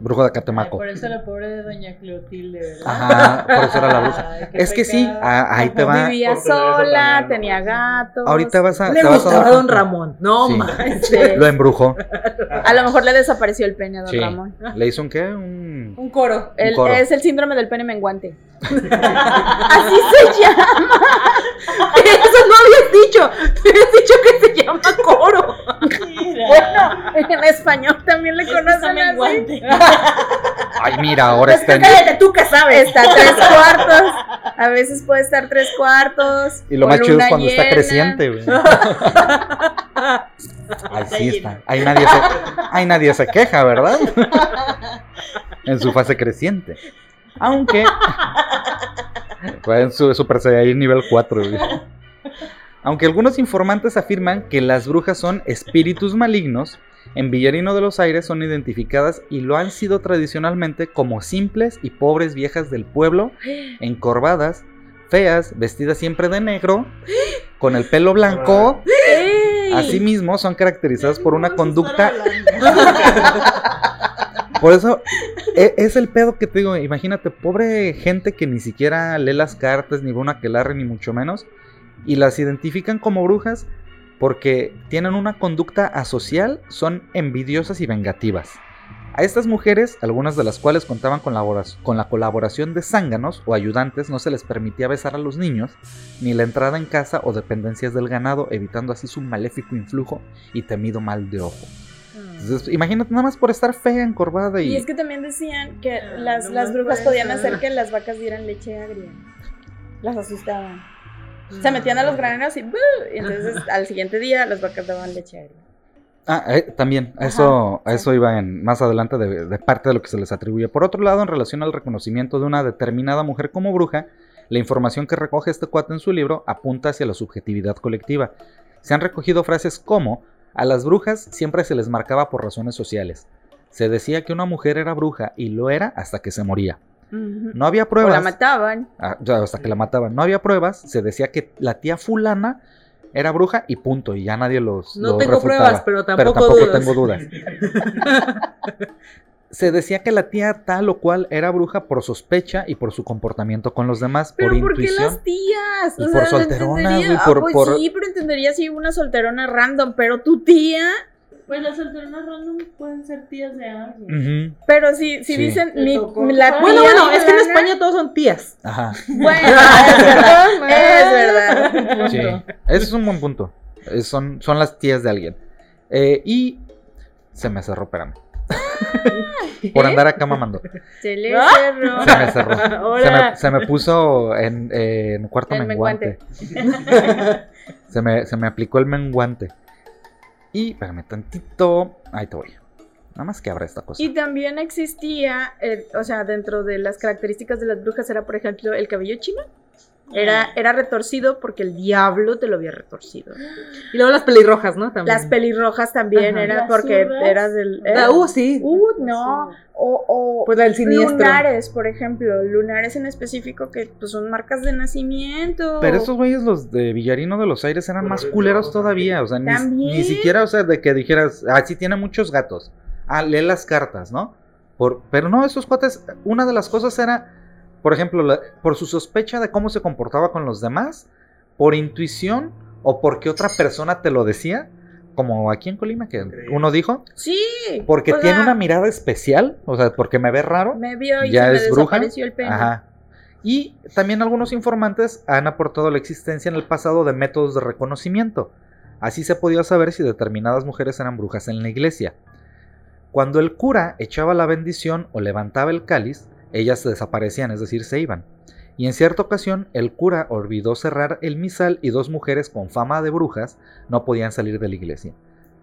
brujo de Ay, Catemaco. por eso la pobre de Doña Cleotilde, ¿verdad? Ajá, por eso era la bruja. Ay, Es que sí, pecado. a- ahí te va. Vivía sola, tenía gatos. Ahorita vas a, Le te a gustaba dar a Don. Ramón. No Sí. manches. Lo embrujó. A lo mejor le desapareció el pene a don Sí. Ramón. ¿Le hizo un qué? Un... Un coro. El- coro. es el síndrome del pene menguante. Así se llama. Eso no habías dicho. Te habías dicho que se llama coro. Bueno, en español también le conocen así. Ay, mira, ahora Pues está en... cállate, tú que sabes. Está tres cuartos. A veces puede estar tres cuartos. Y lo más chido es cuando está creciente, güey. Ahí sí está. Ahí nadie se, ahí nadie se queja, ¿verdad? en su fase creciente. Aunque. Pueden su Super Saiyajin nivel 4, güey. Aunque algunos informantes afirman que las brujas son espíritus malignos, en Villarino de los Aires son identificadas y lo han sido tradicionalmente como simples y pobres viejas del pueblo, encorvadas, feas, vestidas siempre de negro, con el pelo blanco. Asimismo, son caracterizadas por una conducta. Por eso e- es el pedo que te digo. Imagínate, pobre gente que ni siquiera lee las cartas, ni una aquelarre, ni mucho menos. Y las identifican como brujas porque tienen una conducta asocial, son envidiosas y vengativas. A estas mujeres, algunas de las cuales contaban con, la colaboración de zánganos o ayudantes, no se les permitía besar a los niños, ni la entrada en casa o dependencias del ganado, evitando así su maléfico influjo y temido mal de ojo. Entonces, imagínate nada más por estar fea, encorvada y... Y es que también decían que Ah, las, no las brujas podían hacer que las vacas dieran leche agria. Las asustaban. Se metían a los graneros y, ¡buh! y entonces al siguiente día las vacas daban leche agria. Ah, eh, también, a eso, a eso iba en, más adelante de, de parte de lo que se les atribuye. Por otro lado, en relación al reconocimiento de una determinada mujer como bruja, la información que recoge este cuate en su libro apunta hacia la subjetividad colectiva. Se han recogido frases como, a las brujas siempre se les marcaba por razones sociales. Se decía que una mujer era bruja y lo era hasta que se moría. No había O la pruebas. mataban. Ah, hasta que la mataban. No había pruebas. Se decía que la tía fulana era bruja y punto. Y ya nadie los. No tengo refutaba. pruebas, pero tampoco, tampoco dudas. tengo dudas. Se decía que la tía tal o cual era bruja por sospecha y por su comportamiento con los demás, Pero por ¿por qué intuición. las tías? Y por solteronas, entendería- güey, por- ah, pues por- sí, pero entendería si una solterona random, pero tu tía... Pues las solteronas random pueden ser tías de alguien. Pero si, si Sí. dicen mi, la tía Bueno, bueno, es que en España todos son tías. Ajá. Bueno, es verdad, es verdad. Sí. Ese es un buen punto. Eh, Son, son las tías de alguien. Eh, y se me cerró, espérame. Por andar acá mamando. Se le cerró. Se me cerró. Se me, se me puso en, eh, en cuarto El menguante. se, me, se me aplicó el menguante. Y, espérame tantito. Ahí te voy. Nada más que abra esta cosa. Y también existía, o sea, dentro de las características de las brujas era, por ejemplo, el cabello chino. Era, era retorcido porque el diablo te lo había retorcido. Y luego las pelirrojas, ¿no? También. Las pelirrojas también Ajá. era ¿Las porque zurdas? era del... Ah, era- uh, sí. Uh, no. O, o Pues la lunares, por ejemplo. Lunares en específico que pues, son marcas de nacimiento. Pero esos güeyes, los de Villarino de los Aires, eran más culeros todavía. O sea, ni, También. ni siquiera, o sea, de que dijeras, ah, sí tiene muchos gatos. Ah, lee las cartas, ¿no? Por, pero no, esos cuates, una de las cosas era, por ejemplo, la- por su sospecha de cómo se comportaba con los demás, por intuición o porque otra persona te lo decía, como aquí en Colima, que uno dijo, Sí. porque o tiene una mirada especial, o sea, porque me ve raro. Me vio y ya se me es bruja. desapareció el pelo. Ajá. Y también algunos informantes han aportado la existencia en el pasado de métodos de reconocimiento. Así se podía saber si determinadas mujeres eran brujas en la iglesia. Cuando el cura echaba la bendición o levantaba el cáliz, ellas desaparecían, es decir, se iban. Y en cierta ocasión, el cura olvidó cerrar el misal y dos mujeres con fama de brujas no podían salir de la iglesia.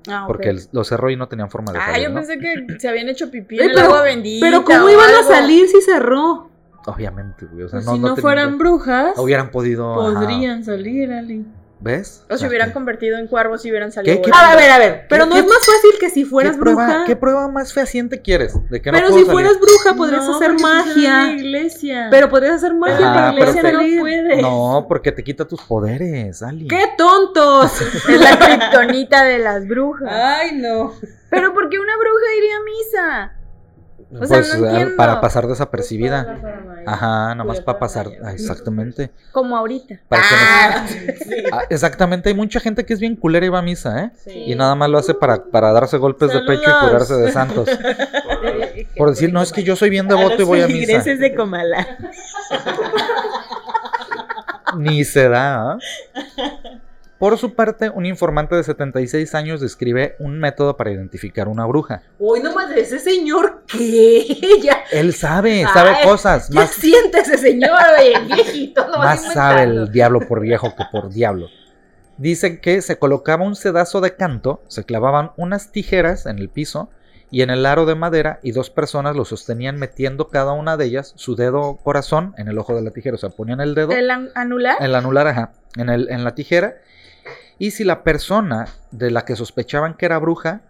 Ah. Porque él lo cerró y no tenían forma de Ah, salir. yo ¿no? pensé que se habían hecho pipí en el pero- agua bendita. Pero ¿cómo iban a salir si cerró? Obviamente, güey. O sea, Pues no, si no no, tenían- fueran brujas, Hubieran podido. ajá. podrían salir, Ali. ¿Ves? O se hubieran convertido en cuervos y hubieran salido. ¿Qué- qué- volando. A ver, a ver. Pero ¿Qué- no qué- es más fácil que si fueras ¿Qué prueba, bruja. ¿Qué prueba más fehaciente quieres? De que no Pero puedo si salir? fueras bruja podrías No, hacer porque estás en la magia. iglesia. Pero podrías hacer magia, Ajá, pero la pero iglesia te- no no puede. No, porque te quita tus poderes, Ali. ¡Qué tontos! Es la kriptonita de las brujas. Ay, no. Pero ¿por qué una bruja iría a misa? Pues sea, no eh, entiendo. para pasar desapercibida. paranoia. Ajá, nomás para pasar. ah, exactamente. Como ahorita. Para que Ah, Ah, exactamente, hay mucha gente que es bien culera y va a misa, ¿eh? Sí. Y nada más lo hace para, para darse golpes de pecho y curarse de santos. Por decir, no, es que yo soy bien devoto y voy a misa. de Comala. Ni se da, ¿ah? Por su parte, un informante de 76 años describe un método para identificar una bruja. Hoy nomás de ese señor que ya, Él sabe, sabe Ay, cosas, más, siente ese señor, oye, viejito, no más sabe el diablo por viejo que por diablo. Dicen que se colocaba un sedazo de canto, se clavaban unas tijeras en el piso y en el aro de madera y dos personas lo sostenían metiendo cada una de ellas su dedo corazón en el ojo de la tijera. O sea, ponían el dedo ¿El an- anular? el anular, ajá, en, el, en la tijera. Y si la persona de la que sospechaban que era bruja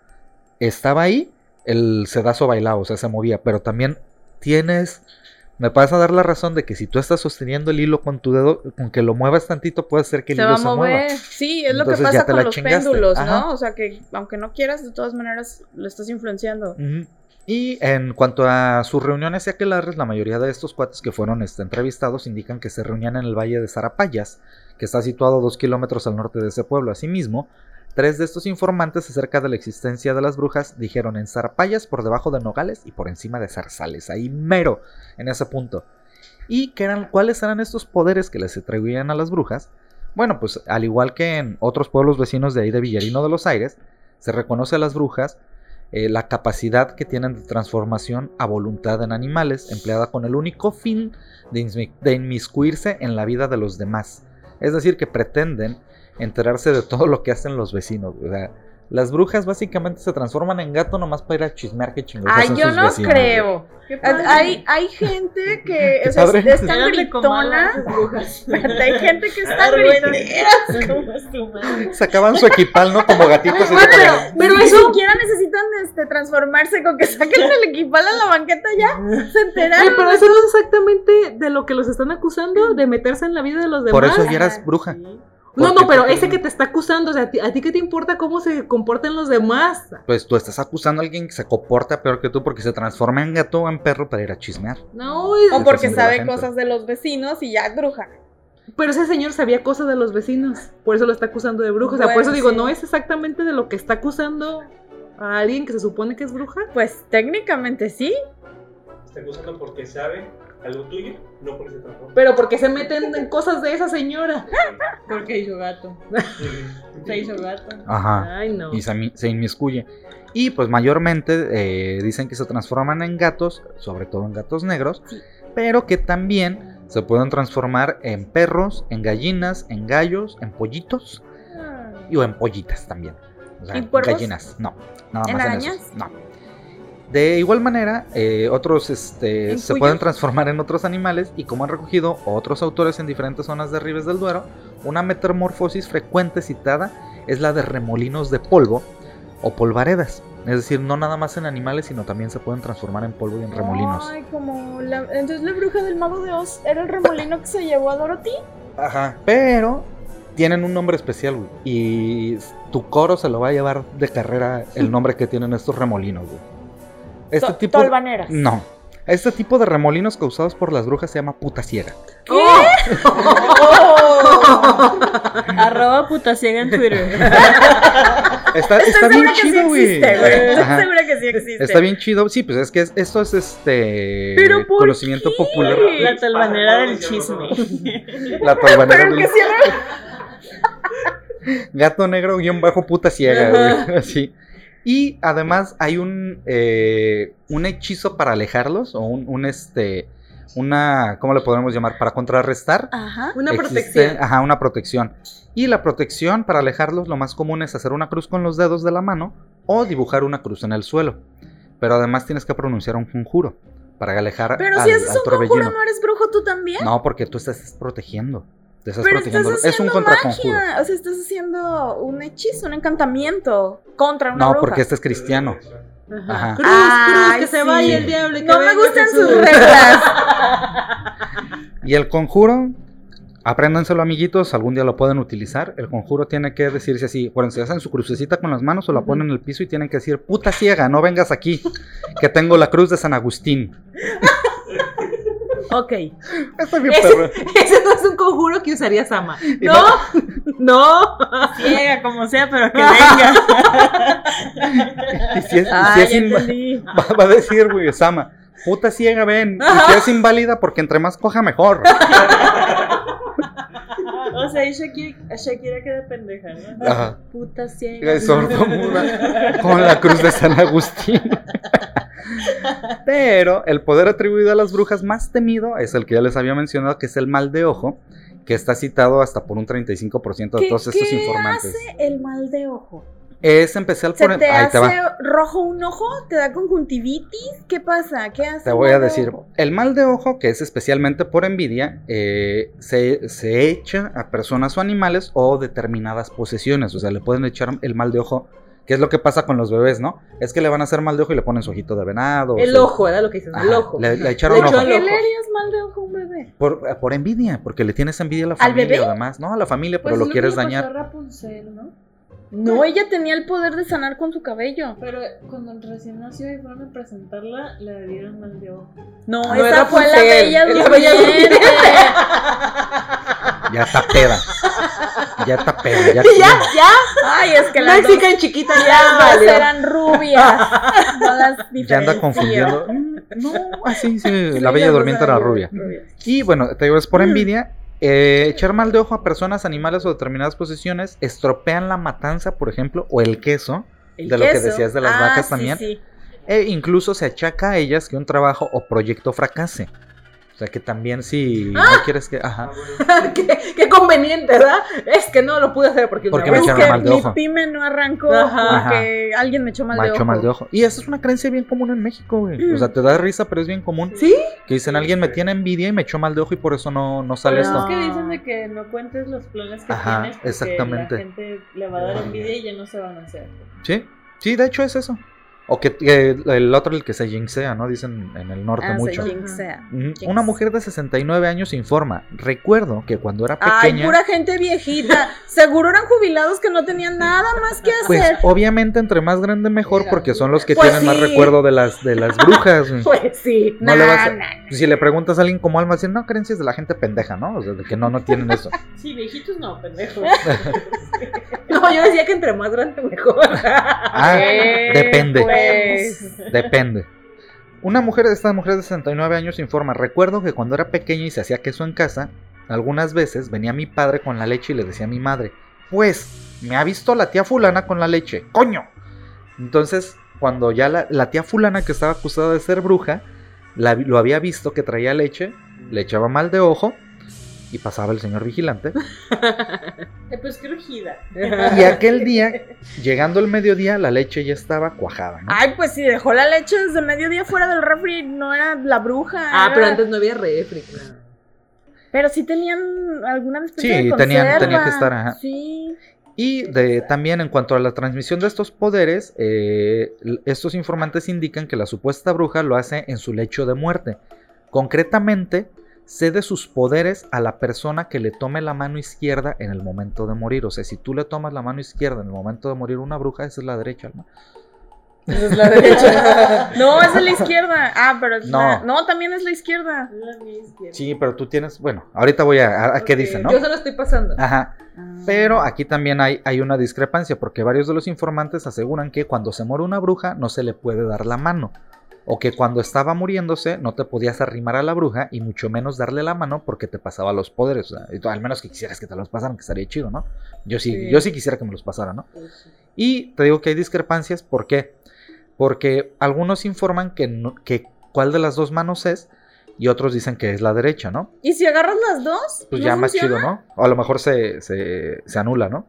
estaba ahí, el sedazo bailaba, o sea, se movía. Pero también tienes, me vas a dar la razón de que si tú estás sosteniendo el hilo con tu dedo, con que lo muevas tantito, puede ser que el se va hilo a se mover. mueva. Sí, es lo Entonces que pasa con los chingaste. péndulos, Ajá. ¿no? O sea que aunque no quieras, de todas maneras lo estás influenciando. Y en cuanto a sus reuniones y aquelarres, la mayoría de estos cuates que fueron este, entrevistados indican que se reunían en el valle de Zarapayas, que está situado dos kilómetros al norte de ese pueblo. Asimismo, tres de estos informantes acerca de la existencia de las brujas dijeron en Zarapayas, por debajo de Nogales y por encima de Zarzales, ahí mero, en ese punto. ¿Y qué eran, cuáles eran estos poderes que les atribuían a las brujas? Bueno, pues al igual que en otros pueblos vecinos de ahí de Villarino de los Aires, se reconoce a las brujas eh, la capacidad que tienen de transformación a voluntad en animales, empleada con el único fin de, inmiscuirse en la vida de los demás. Es decir, que pretenden enterarse de todo lo que hacen los vecinos. O las brujas básicamente se transforman en gato nomás para ir a chismear que chingados Ay, yo sus no vecinos, creo. Hay, hay gente que o sea, es tan gritona. hay gente que está gritona. como es tu madre. Sacaban su equipal, ¿no? Como gatitos. Bueno, pero, pero ni siquiera necesitan este, transformarse con que saquen el equipal a la banqueta ya. Se enteraron. Pero eso no es exactamente de lo que los están acusando, de meterse en la vida de los demás. Por eso ya eras bruja. No, no, pero ese que te está acusando, o sea, ¿a ti, a ti qué te importa cómo se comportan los demás? Pues tú estás acusando a alguien que se comporta peor que tú porque se transforma en gato o en perro para ir a chismear. No, O Porque sabe cosas de los vecinos y ya es bruja. pero ese señor sabía cosas de los vecinos, por eso lo está acusando de bruja. O sea, por eso digo, sí. no es exactamente de lo que está acusando a alguien que se supone que es bruja. Pues técnicamente sí. Está acusando porque sabe algo tuyo, no porque se transforma. Pero porque se meten en cosas de esa señora. Porque hizo gato. Se hizo gato. Ajá. Ay, no. y se, inmiscuye. Y pues mayormente eh, dicen que se transforman en gatos, sobre todo en gatos negros, pero que también se pueden transformar en perros, en gallinas, en gallos, en pollitos y o en pollitas también. O sea, ¿Y gallinas, no, nada ¿En más en arañas? esos, no. De igual manera, eh, otros este, ¿En se pueden transformar en otros animales y como han recogido otros autores en diferentes zonas de Ribes del Duero, una metamorfosis frecuente citada es la de remolinos de polvo o polvaredas. Es decir, no nada más en animales, sino también se pueden transformar en polvo y en remolinos. Ay, como la... Entonces la bruja del mago de Oz era el remolino que se llevó a Dorothy. Ajá. Pero tienen un nombre especial, güey. Y tu coro se lo va a llevar de carrera el nombre que tienen estos remolinos, güey. Este To- tipo. de- Tolvaneras. No. Este tipo de remolinos causados por las brujas se llama puta ciega. Arroba puta ciega en Twitter. Está, Estoy está bien sí chido, güey. existe, güey. Estoy segura que sí existe. Está bien chido. Sí, pues es que es- esto es este ¿Pero por conocimiento qué? popular. La talbanera del chisme. La tolvanera Pero del- que siempre... Gato negro guion bajo puta ciega, güey. Así. Y además hay un eh, un hechizo para alejarlos o un, un, este una ¿cómo le podemos llamar? Para contrarrestar. Ajá. Una Existe- protección. Ajá, una protección. Y la protección para alejarlos lo más común es hacer una cruz con los dedos de la mano o dibujar una cruz en el suelo. Pero además tienes que pronunciar un conjuro para alejar Pero al, si haces al un conjuro, torbellino. ¿no eres brujo tú también? No, porque tú estás protegiendo. Te estás Pero protegiendo. estás Es un contraconjuro. O sea, estás haciendo un hechizo, un encantamiento contra una No, bruja. porque este es cristiano. Ajá. Ajá. Cruz, Ay, cruz, que se vaya el diablo. y que No me gustan Jesús. sus reglas. Y el conjuro, apréndanselo amiguitos, algún día lo pueden utilizar. El conjuro tiene que decirse así, acuérdense, hacen su crucecita con las manos o la ponen en el piso y tienen que decir, puta ciega, no vengas aquí, que tengo la cruz de San Agustín. Ok. Está bien, Ese, perro. ese no es un conjuro que usaría Sama. No, no. Ciega como sea, pero que venga. Y si es, y si Ah, es ya inva- entendí. va, va a decir, güey, Sama, puta ciega, ven. Y si es inválida, porque entre más coja, mejor. O sea, y Shakira, Shakira queda pendeja, ¿no? Ajá. Puta ciega. Sordomuda, con la cruz de San Agustín. Pero el poder atribuido a las brujas más temido es el que ya les había mencionado, que es el mal de ojo, que está citado hasta por un 35% de ¿Qué, todos estos qué informantes. hace el mal de ojo? Es especial ¿Se por... te Ahí te va. hace rojo un ojo? ¿Te da conjuntivitis? ¿Qué pasa? ¿Qué hace? Te voy a de decir, el mal de ojo, que es especialmente por envidia, eh, se, se echa a personas o animales o determinadas posesiones. O sea, le pueden echar el mal de ojo, que es lo que pasa con los bebés, ¿no? Es que le van a hacer mal de ojo y le ponen su ojito de venado. El ojo, era lo que dicen, el ojo. Le, le echaron Le ojo. ¿Por qué le harías mal de ojo a un bebé? Por, por envidia, porque le tienes envidia a la ¿Al familia, bebé? además. No, a la familia, pero Pues lo lo quieres dañar. a Rapunzel, ¿no? No, ella tenía el poder de sanar con su cabello. Pero cuando recién nació y fueron a presentarla, le dieron mal de ojo. No, No esa era fue la bella es la Bella durmiente. Ya está peda. ya está peda. Ya, Ya, ya, Ay, es que las dos, Mexican chiquita, ya, dos valió. eran rubias. No las ya anda confundiendo. Mm, No, así, sí, Sí, la bella dos durmiente era rubia. rubias. Y bueno, te digo, es por Mm. envidia. Eh, echar mal de ojo a personas, animales o determinadas posiciones estropean la matanza, por ejemplo, o el queso. El De lo que decías de las Ah, vacas sí, también. sí. E incluso se achaca a ellas que un trabajo o proyecto fracase. O sea que también si Ah. no quieres que... Ajá. qué, qué conveniente, ¿verdad? Es que no lo pude hacer porque, Porque me echaron mal de mi ojo. pyme no arrancó Ajá. porque alguien me echó mal de Macho ojo. mal de ojo. Y esa es una creencia bien común en México, güey. O Mm. sea, te da risa, pero es bien común. ¿Sí? Que dicen, alguien me tiene envidia y me echó mal de ojo y por eso no, no sale Pero esto. es que dicen de que no cuentes los planes que Ajá, tienes porque exactamente. la gente le va a dar envidia y ya no se van a hacer. Sí, sí, de hecho es eso. O que eh, el otro, el que se jinxea, ¿no? Dicen en el norte Ah, se mucho. jinxea. Ujú. jinx. Una mujer de 69 años informa. Recuerdo que cuando era Ay, pequeña, pura gente viejita. Seguro eran jubilados que no tenían nada más que pues hacer. obviamente entre más grande mejor, porque son los que Pues tienen más recuerdo de las de las brujas. Pues sí. No le vas a- Nah, nah, Si le preguntas a alguien como alma, dicen, no, creencias de la gente pendeja, ¿no? O sea, de que no, no tienen eso. Sí, viejitos no, pendejos. No, yo decía que entre más grande mejor. Ah, depende. pues. Depende. Una mujer, esta mujer de 69 años informa, recuerdo que cuando era pequeña y se hacía queso en casa, algunas veces venía mi padre con la leche y le decía a mi madre, pues, me ha visto la tía fulana con la leche, coño. Entonces, cuando ya la, tía fulana que estaba acusada de ser bruja, lo había visto que traía leche, le echaba mal de ojo y pasaba el señor vigilante. Eh, pues crujida. Y aquel día, llegando el mediodía, la leche ya estaba cuajada, ¿no? Ay, pues si dejó la leche desde mediodía fuera del refri, no era la bruja. Ah, era- pero antes no había refri, claro. Pero sí tenían alguna especie Sí, de tenían- tenía que estar, ajá. Sí. Y de, también en cuanto a la transmisión de estos poderes, eh, estos informantes indican que la supuesta bruja lo hace en su lecho de muerte. Concretamente, cede sus poderes a la persona que le tome la mano izquierda en el momento de morir. O sea, si tú le tomas la mano izquierda en el momento de morir una bruja, esa es la derecha, ¿no? Esa es la derecha. No, es de la izquierda. Ah, pero es No. la- No, también es la izquierda. La mía izquierda. Sí, pero tú tienes, bueno, ahorita voy a, a- a qué dicen, ¿no? Yo se lo estoy pasando. Ajá. Ah. Pero aquí también hay, hay una discrepancia, porque varios de los informantes aseguran que cuando se muere una bruja no se le puede dar la mano. O que cuando estaba muriéndose no te podías arrimar a la bruja y mucho menos darle la mano porque te pasaba los poderes. O sea, al menos que quisieras que te los pasaran, que estaría chido, ¿no? Yo sí, Sí. yo sí quisiera que me los pasaran, ¿no? Y te digo que hay discrepancias, ¿por qué? Porque algunos informan que, no- que cuál de las dos manos es y otros dicen que es la derecha, ¿no? ¿Y si agarras las dos? pues ¿No ya más chido, ¿no? O a lo mejor se, se, se anula, ¿no?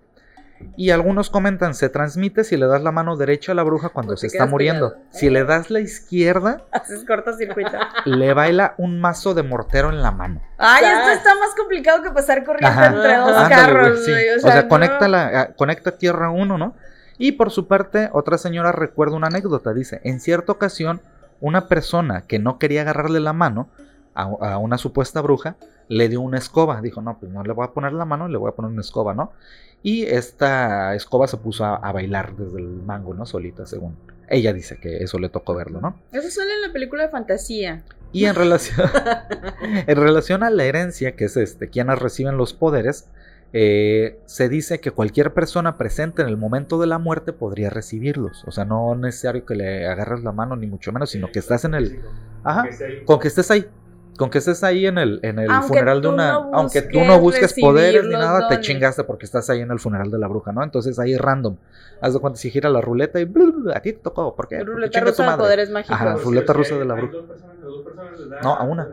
Y algunos comentan, se transmite si le das la mano derecha a la bruja cuando Pues se está muriendo. pegado. Si le das la izquierda, Haces cortocircuito. le baila un mazo de mortero en la mano. Ay, esto Sas. está más complicado que pasar corriendo Ajá. entre dos Ándale, carros. güey, sí. O sea, no- conecta, la, ah, conecta tierra uno, ¿no? Y por su parte, otra señora recuerda una anécdota. Dice, en cierta ocasión, una persona que no quería agarrarle la mano a, a una supuesta bruja, le dio una escoba. Dijo, no, pues no le voy a poner la mano, le voy a poner una escoba, ¿no? Y esta escoba se puso a, a bailar desde el mango, ¿no? Solita, según. Ella dice que eso le tocó verlo, ¿no? Eso sale en la película de fantasía. Y en relación, en relación a la herencia, que es este, quienes reciben los poderes, eh, se dice que cualquier persona presente en el momento de la muerte podría recibirlos. O sea, no es necesario que le agarres la mano, ni mucho menos, sino que estás en el. Ajá. Con que estés ahí. Con que estés ahí en el, en el Aunque funeral de una. no aunque tú no busques poderes ni nada, te chingaste porque estás ahí en el funeral de la bruja, ¿no? Entonces ahí random. Haz de cuenta si gira la ruleta y blu, blu, blu, a ti te tocó. ¿Por qué? Porque Ruleta tu rusa de poderes mágicos. Ajá, ruleta rusa de la bruja. dos personas, a dos personas les da No, a una.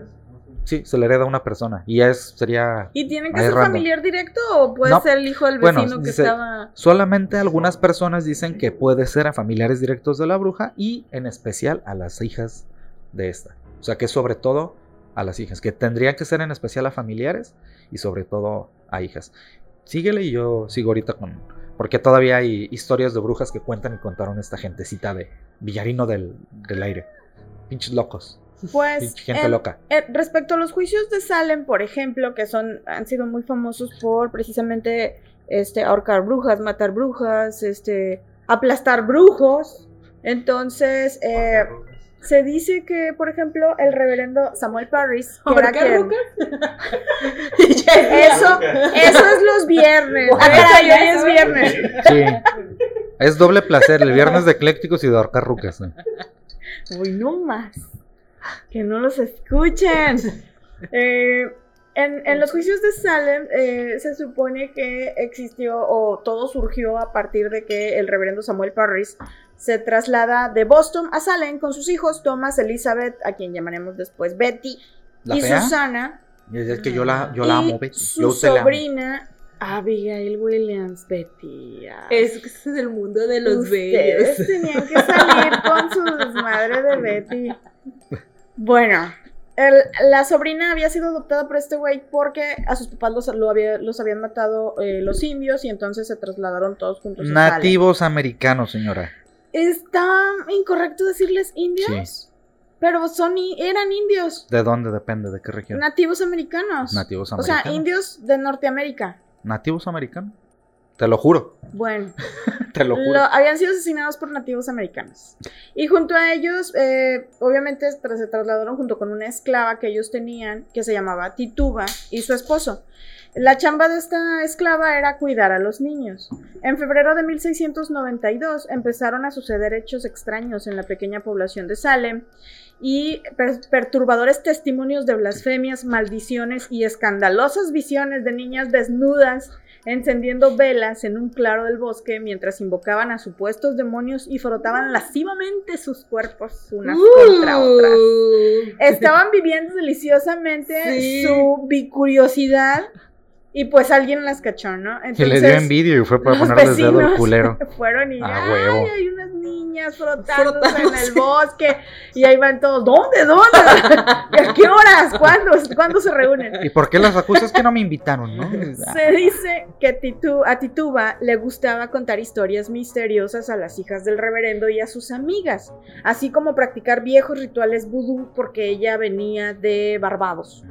Sí, se le hereda a una persona. Y es, sería. ¿Y tiene que ser random. familiar directo o puede No. ser el hijo del Bueno, vecino que dice- estaba... Solamente algunas personas dicen que puede ser a familiares directos de la bruja y en especial a las hijas de esta. O sea que sobre todo a las hijas, que tendrían que ser en especial a familiares y sobre todo a hijas. Síguele y yo sigo ahorita con... Porque todavía hay historias de brujas que cuentan y contaron esta gentecita de Villarino del, del aire. Pinches locos. Pues, gente en- loca. eh, respecto a los juicios de Salem, por ejemplo, que son han sido muy famosos por precisamente este ahorcar brujas, matar brujas, este aplastar brujos. Entonces, eh, se dice que, por ejemplo, el reverendo Samuel Parris, que era ¿Ahorcar quien- brujas? eso, eso es los viernes. Ya hoy es viernes. Sí. Es doble placer, el viernes de eclécticos y de ahorcar rucas. Uy, no más. Que no los escuchen. Eh, en, en los juicios de Salem eh, se supone que existió o todo surgió a partir de que el reverendo Samuel Parris se traslada de Boston a Salem con sus hijos Thomas, Elizabeth, a quien llamaremos después Betty, ¿La y fea? Susana, Y es que yo la, yo la amo, Betty. su Yo a usted la amo. sobrina Abigail Williams, Betty. Es que es el mundo de los Ustedes bellos. tenían que salir con su desmadre de Betty. Bueno, el- la sobrina había sido adoptada por este güey porque a sus papás los, lo había- los habían matado eh, los indios y entonces se trasladaron todos juntos a. Nativos americanos, señora. ¿Está incorrecto decirles indios? Pero son eran indios, ¿De dónde depende? ¿De qué región? nativos americanos. Nativos O americanos. sea, indios de Norteamérica. ¿Nativos americanos? Te lo juro, Bueno, te lo juro. Lo- habían sido asesinados por nativos americanos. Y junto a ellos, eh, obviamente se trasladaron junto con una esclava que ellos tenían, que se llamaba Tituba, y su esposo. La chamba de esta esclava era cuidar a los niños. En febrero de 1692 empezaron a suceder hechos extraños en la pequeña población de Salem y per- perturbadores testimonios de blasfemias, maldiciones y escandalosas visiones de niñas desnudas encendiendo velas en un claro del bosque mientras invocaban a supuestos demonios y frotaban lascivamente sus cuerpos unas contra otras. Uh. Estaban viviendo deliciosamente Sí. su bicuriosidad y pues alguien las cachó, ¿no? Que le dio envidia y fue para ponerles dedo al culero. fueron y A ay, huevo. hay unas niñas frotándose en el bosque y ahí van todos, ¿dónde? ¿Dónde? ¿Y a qué horas? ¿Cuándo? ¿Cuándo se reúnen? ¿Y por qué las acusas que no me invitaron, no? Se dice que Titu- a Tituba le gustaba contar historias misteriosas a las hijas del reverendo y a sus amigas, así como practicar viejos rituales vudú porque ella venía de Barbados.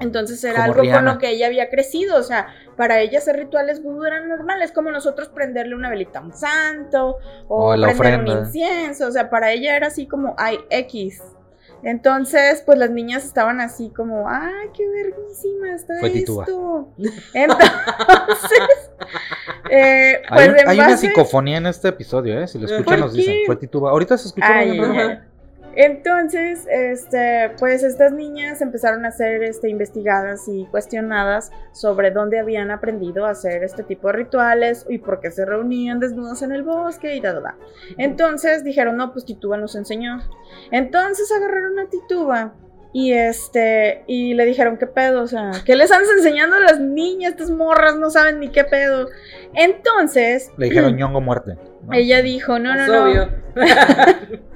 Entonces era Como algo con lo que ella había crecido, o sea, para ella hacer rituales vudú eran normales, como nosotros prenderle una velita a un santo o, O prender un incienso, o sea, para ella era así como, ay, X. Entonces, pues las niñas estaban así como, ay, qué verguísima está Fue esto. Entonces, eh, pues Hay, un- en hay una psicofonía en este episodio, ¿eh? Si lo escuchan ¿Por nos dicen, fue tituba. Ahorita se escuchó Ay, Entonces, este, pues estas niñas empezaron a ser este, investigadas y cuestionadas sobre dónde habían aprendido a hacer este tipo de rituales y por qué se reunían desnudos en el bosque y da, da, da. Entonces dijeron, no, pues Tituba nos enseñó. Entonces agarraron a Tituba y este, y le dijeron, ¿qué pedo? O sea, ¿qué les andas enseñando a las niñas? Estas morras no saben ni qué pedo. Entonces, Le dijeron ñongo muerte. ¿no? ella dijo, no, no, no. obvio.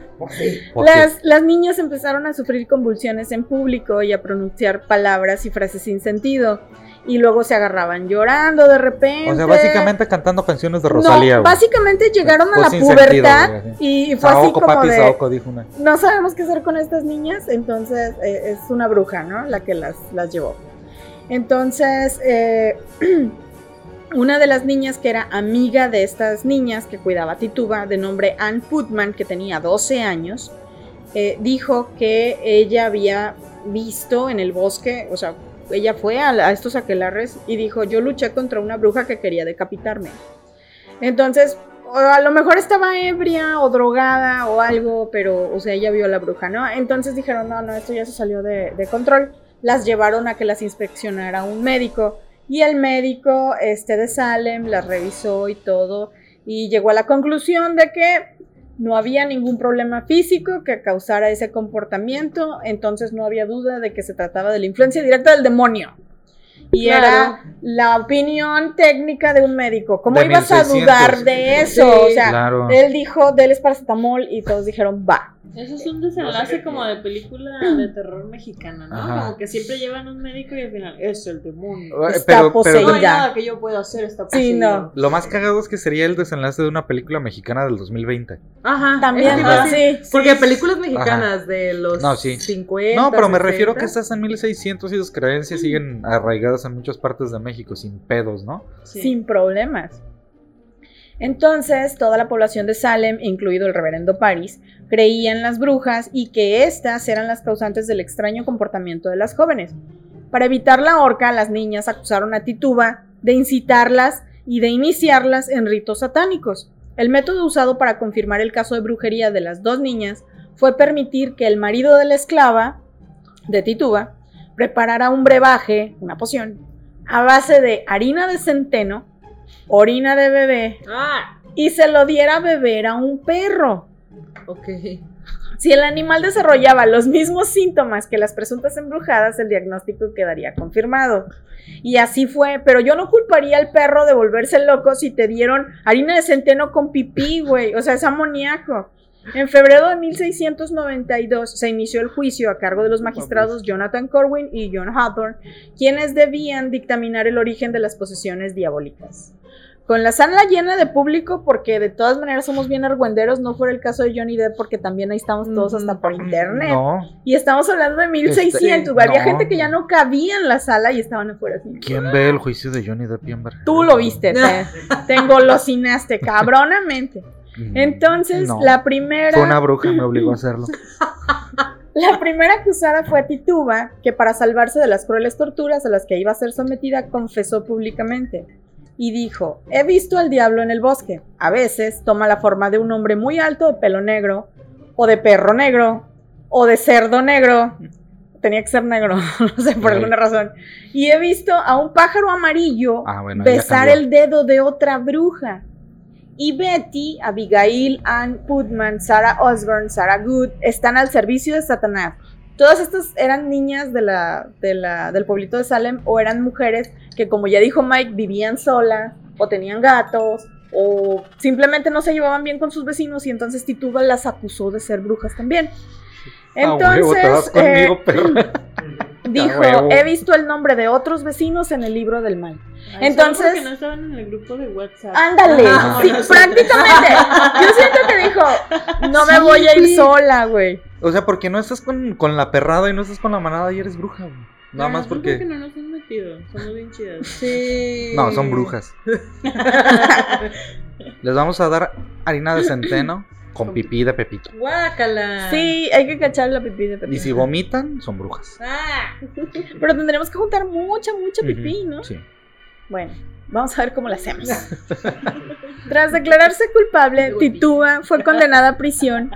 Las, las niñas empezaron a sufrir convulsiones en público y a pronunciar palabras y frases sin sentido. Y luego se agarraban llorando de repente. O sea, básicamente cantando canciones de Rosalía. No, básicamente llegaron a la pubertad sentido, y fue así como papi, de, Saoco, dijo una. no sabemos qué hacer con estas niñas, entonces eh, es una bruja, ¿no? La que las, las llevó. Entonces, eh, una de las niñas que era amiga de estas niñas que cuidaba a Tituba, de nombre Ann Putman, que tenía 12 años, eh, dijo que ella había visto en el bosque, o sea, ella fue a, estos aquelarres y dijo, yo luché contra una bruja que quería decapitarme. Entonces, a lo mejor estaba ebria o drogada o algo, pero, o sea, ella vio a la bruja, ¿no? Entonces dijeron, no, no, esto ya se salió de control. Las llevaron a que las inspeccionara un médico. Y el médico este, de Salem las revisó y todo. Y llegó a la conclusión de que no había ningún problema físico que causara ese comportamiento. Entonces no había duda de que se trataba de la influencia directa del demonio. Y Claro. era la opinión técnica de un médico. ¿Cómo De ibas a 1600. dudar de eso? Sí, o sea, claro. él dijo, déles paracetamol y todos dijeron, va. Eso es un desenlace como de película de terror mexicana, ¿no? Ajá. Como que siempre llevan un médico y al final es el demonio. Eh, Está pero-. No hay nada que yo pueda hacer, está Sí, poseído. no. Lo más cagado es que sería el desenlace de una película mexicana del 2020. Ajá. También, eso te iba a ¿no? decir. Sí. Porque películas mexicanas de los No, sí. 50. No, pero me refiero que 60. estás en 1600 y sus creencias siguen arraigadas en muchas partes de México sin pedos, ¿no? Sí. sin problemas. Entonces, toda la población de Salem, incluido el reverendo Paris, creía en las brujas y que éstas eran las causantes del extraño comportamiento de las jóvenes. Para evitar la horca, las niñas acusaron a Tituba de incitarlas y de iniciarlas en ritos satánicos. El método usado para confirmar el caso de brujería de las dos niñas fue permitir que el marido de la esclava, de Tituba, preparara un brebaje, una poción, a base de harina de centeno, orina de bebé Ah, y se lo diera a beber a un perro. ok. Si el animal desarrollaba los mismos síntomas que las presuntas embrujadas, el diagnóstico quedaría confirmado. Y así fue, pero yo no culparía al perro de volverse loco si te dieron harina de centeno con pipí, güey, o sea, es amoníaco. En febrero de 1692 se inició el juicio a cargo de los magistrados Jonathan Corwin y John Hawthorne, quienes debían dictaminar el origen de las posesiones diabólicas. Con la sala llena de público, porque de todas maneras somos bien argüenderos, no fuera el caso de Johnny Depp, porque también ahí estamos todos hasta por internet. No. Y estamos hablando de 1600, güey. Había no. gente que ya no cabía en la sala y estaban afuera así. ¿Quién ve el juicio de Johnny Depp y Amber Heard? Tú lo viste, te, te engolosinaste cabronamente. Mm, Entonces, no. la primera. Fue una bruja, me obligó a hacerlo. La primera acusada fue Tituba, que para salvarse de las crueles torturas a las que iba a ser sometida, confesó públicamente. Y dijo, he visto al diablo en el bosque. A veces toma la forma de un hombre muy alto de pelo negro, o de perro negro, o de cerdo negro. Tenía que ser negro, no sé, por alguna razón. Y he visto a un pájaro amarillo Ah, bueno, besar el dedo de otra bruja. Y Betty, Abigail, Ann Putman, Sarah Osborne, Sarah Good están al servicio de Satanás. Todas estas eran niñas de la, de la- del pueblito de Salem o eran mujeres que, como ya dijo Mike, vivían solas o tenían gatos o simplemente no se llevaban bien con sus vecinos y entonces Tituba las acusó de ser brujas también. Ah, huevo, Entonces, eh, dijo, he visto el nombre de otros vecinos en el libro del mal. Ay, Entonces- porque no estaban en el grupo de WhatsApp. Ándale, Ajá. sí, prácticamente. Yo siento que dijo, no me Sí, voy a ir sí. sola, güey. O sea, porque no estás con, con la perrada y no estás con la manada y eres bruja, güey. Nada No, más porque... que no nos han metido, somos bien chidas. Sí. No, son brujas. Les vamos a dar harina de centeno con pipí de pepito. Guácala. Sí, hay que cachar la pipí de Pepito. Y si vomitan, son brujas. Ah. Pero tendremos que juntar mucha, mucha pipí, ¿no? Sí. Bueno, vamos a ver cómo la hacemos. Tras declararse culpable, Tituba fue condenada a prisión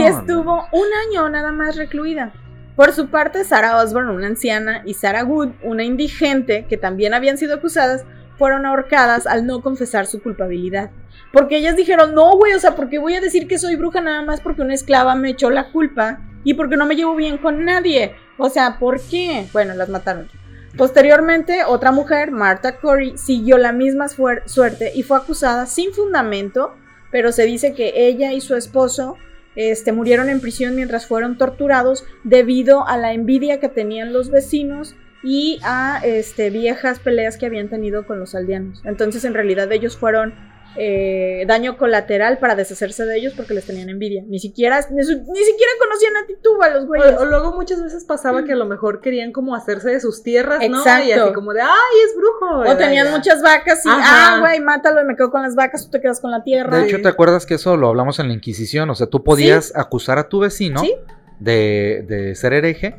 Y estuvo un año nada más recluida. Por su parte, Sarah Osborne, una anciana, y Sarah Wood, una indigente, que también habían sido acusadas, fueron ahorcadas al no confesar su culpabilidad. Porque ellas dijeron, no, güey, o sea, ¿por qué voy a decir que soy bruja nada más porque una esclava me echó la culpa y porque no me llevo bien con nadie? O sea, ¿por qué? Bueno, las mataron. Posteriormente, otra mujer, Martha Corey, siguió la misma suer- suerte y fue acusada sin fundamento, pero se dice que ella y su esposo este, murieron en prisión mientras fueron torturados debido a la envidia que tenían los vecinos y a este, viejas peleas que habían tenido con los aldeanos. Entonces, en realidad, ellos fueron eh, daño colateral para deshacerse de ellos porque les tenían envidia. Ni siquiera, ni, su- ni siquiera conocían a Tituba los güeyes. O, o luego muchas veces pasaba que a lo mejor querían como hacerse de sus tierras, ¿no? Exacto. Y así como de, ay, es brujo. O tenían Ya. muchas vacas y, Ajá. ah, güey, mátalo y me quedo con las vacas, tú te quedas con la tierra. De hecho, ¿te acuerdas que eso lo hablamos en la Inquisición? O sea, tú podías acusar a tu vecino Sí. de, de ser hereje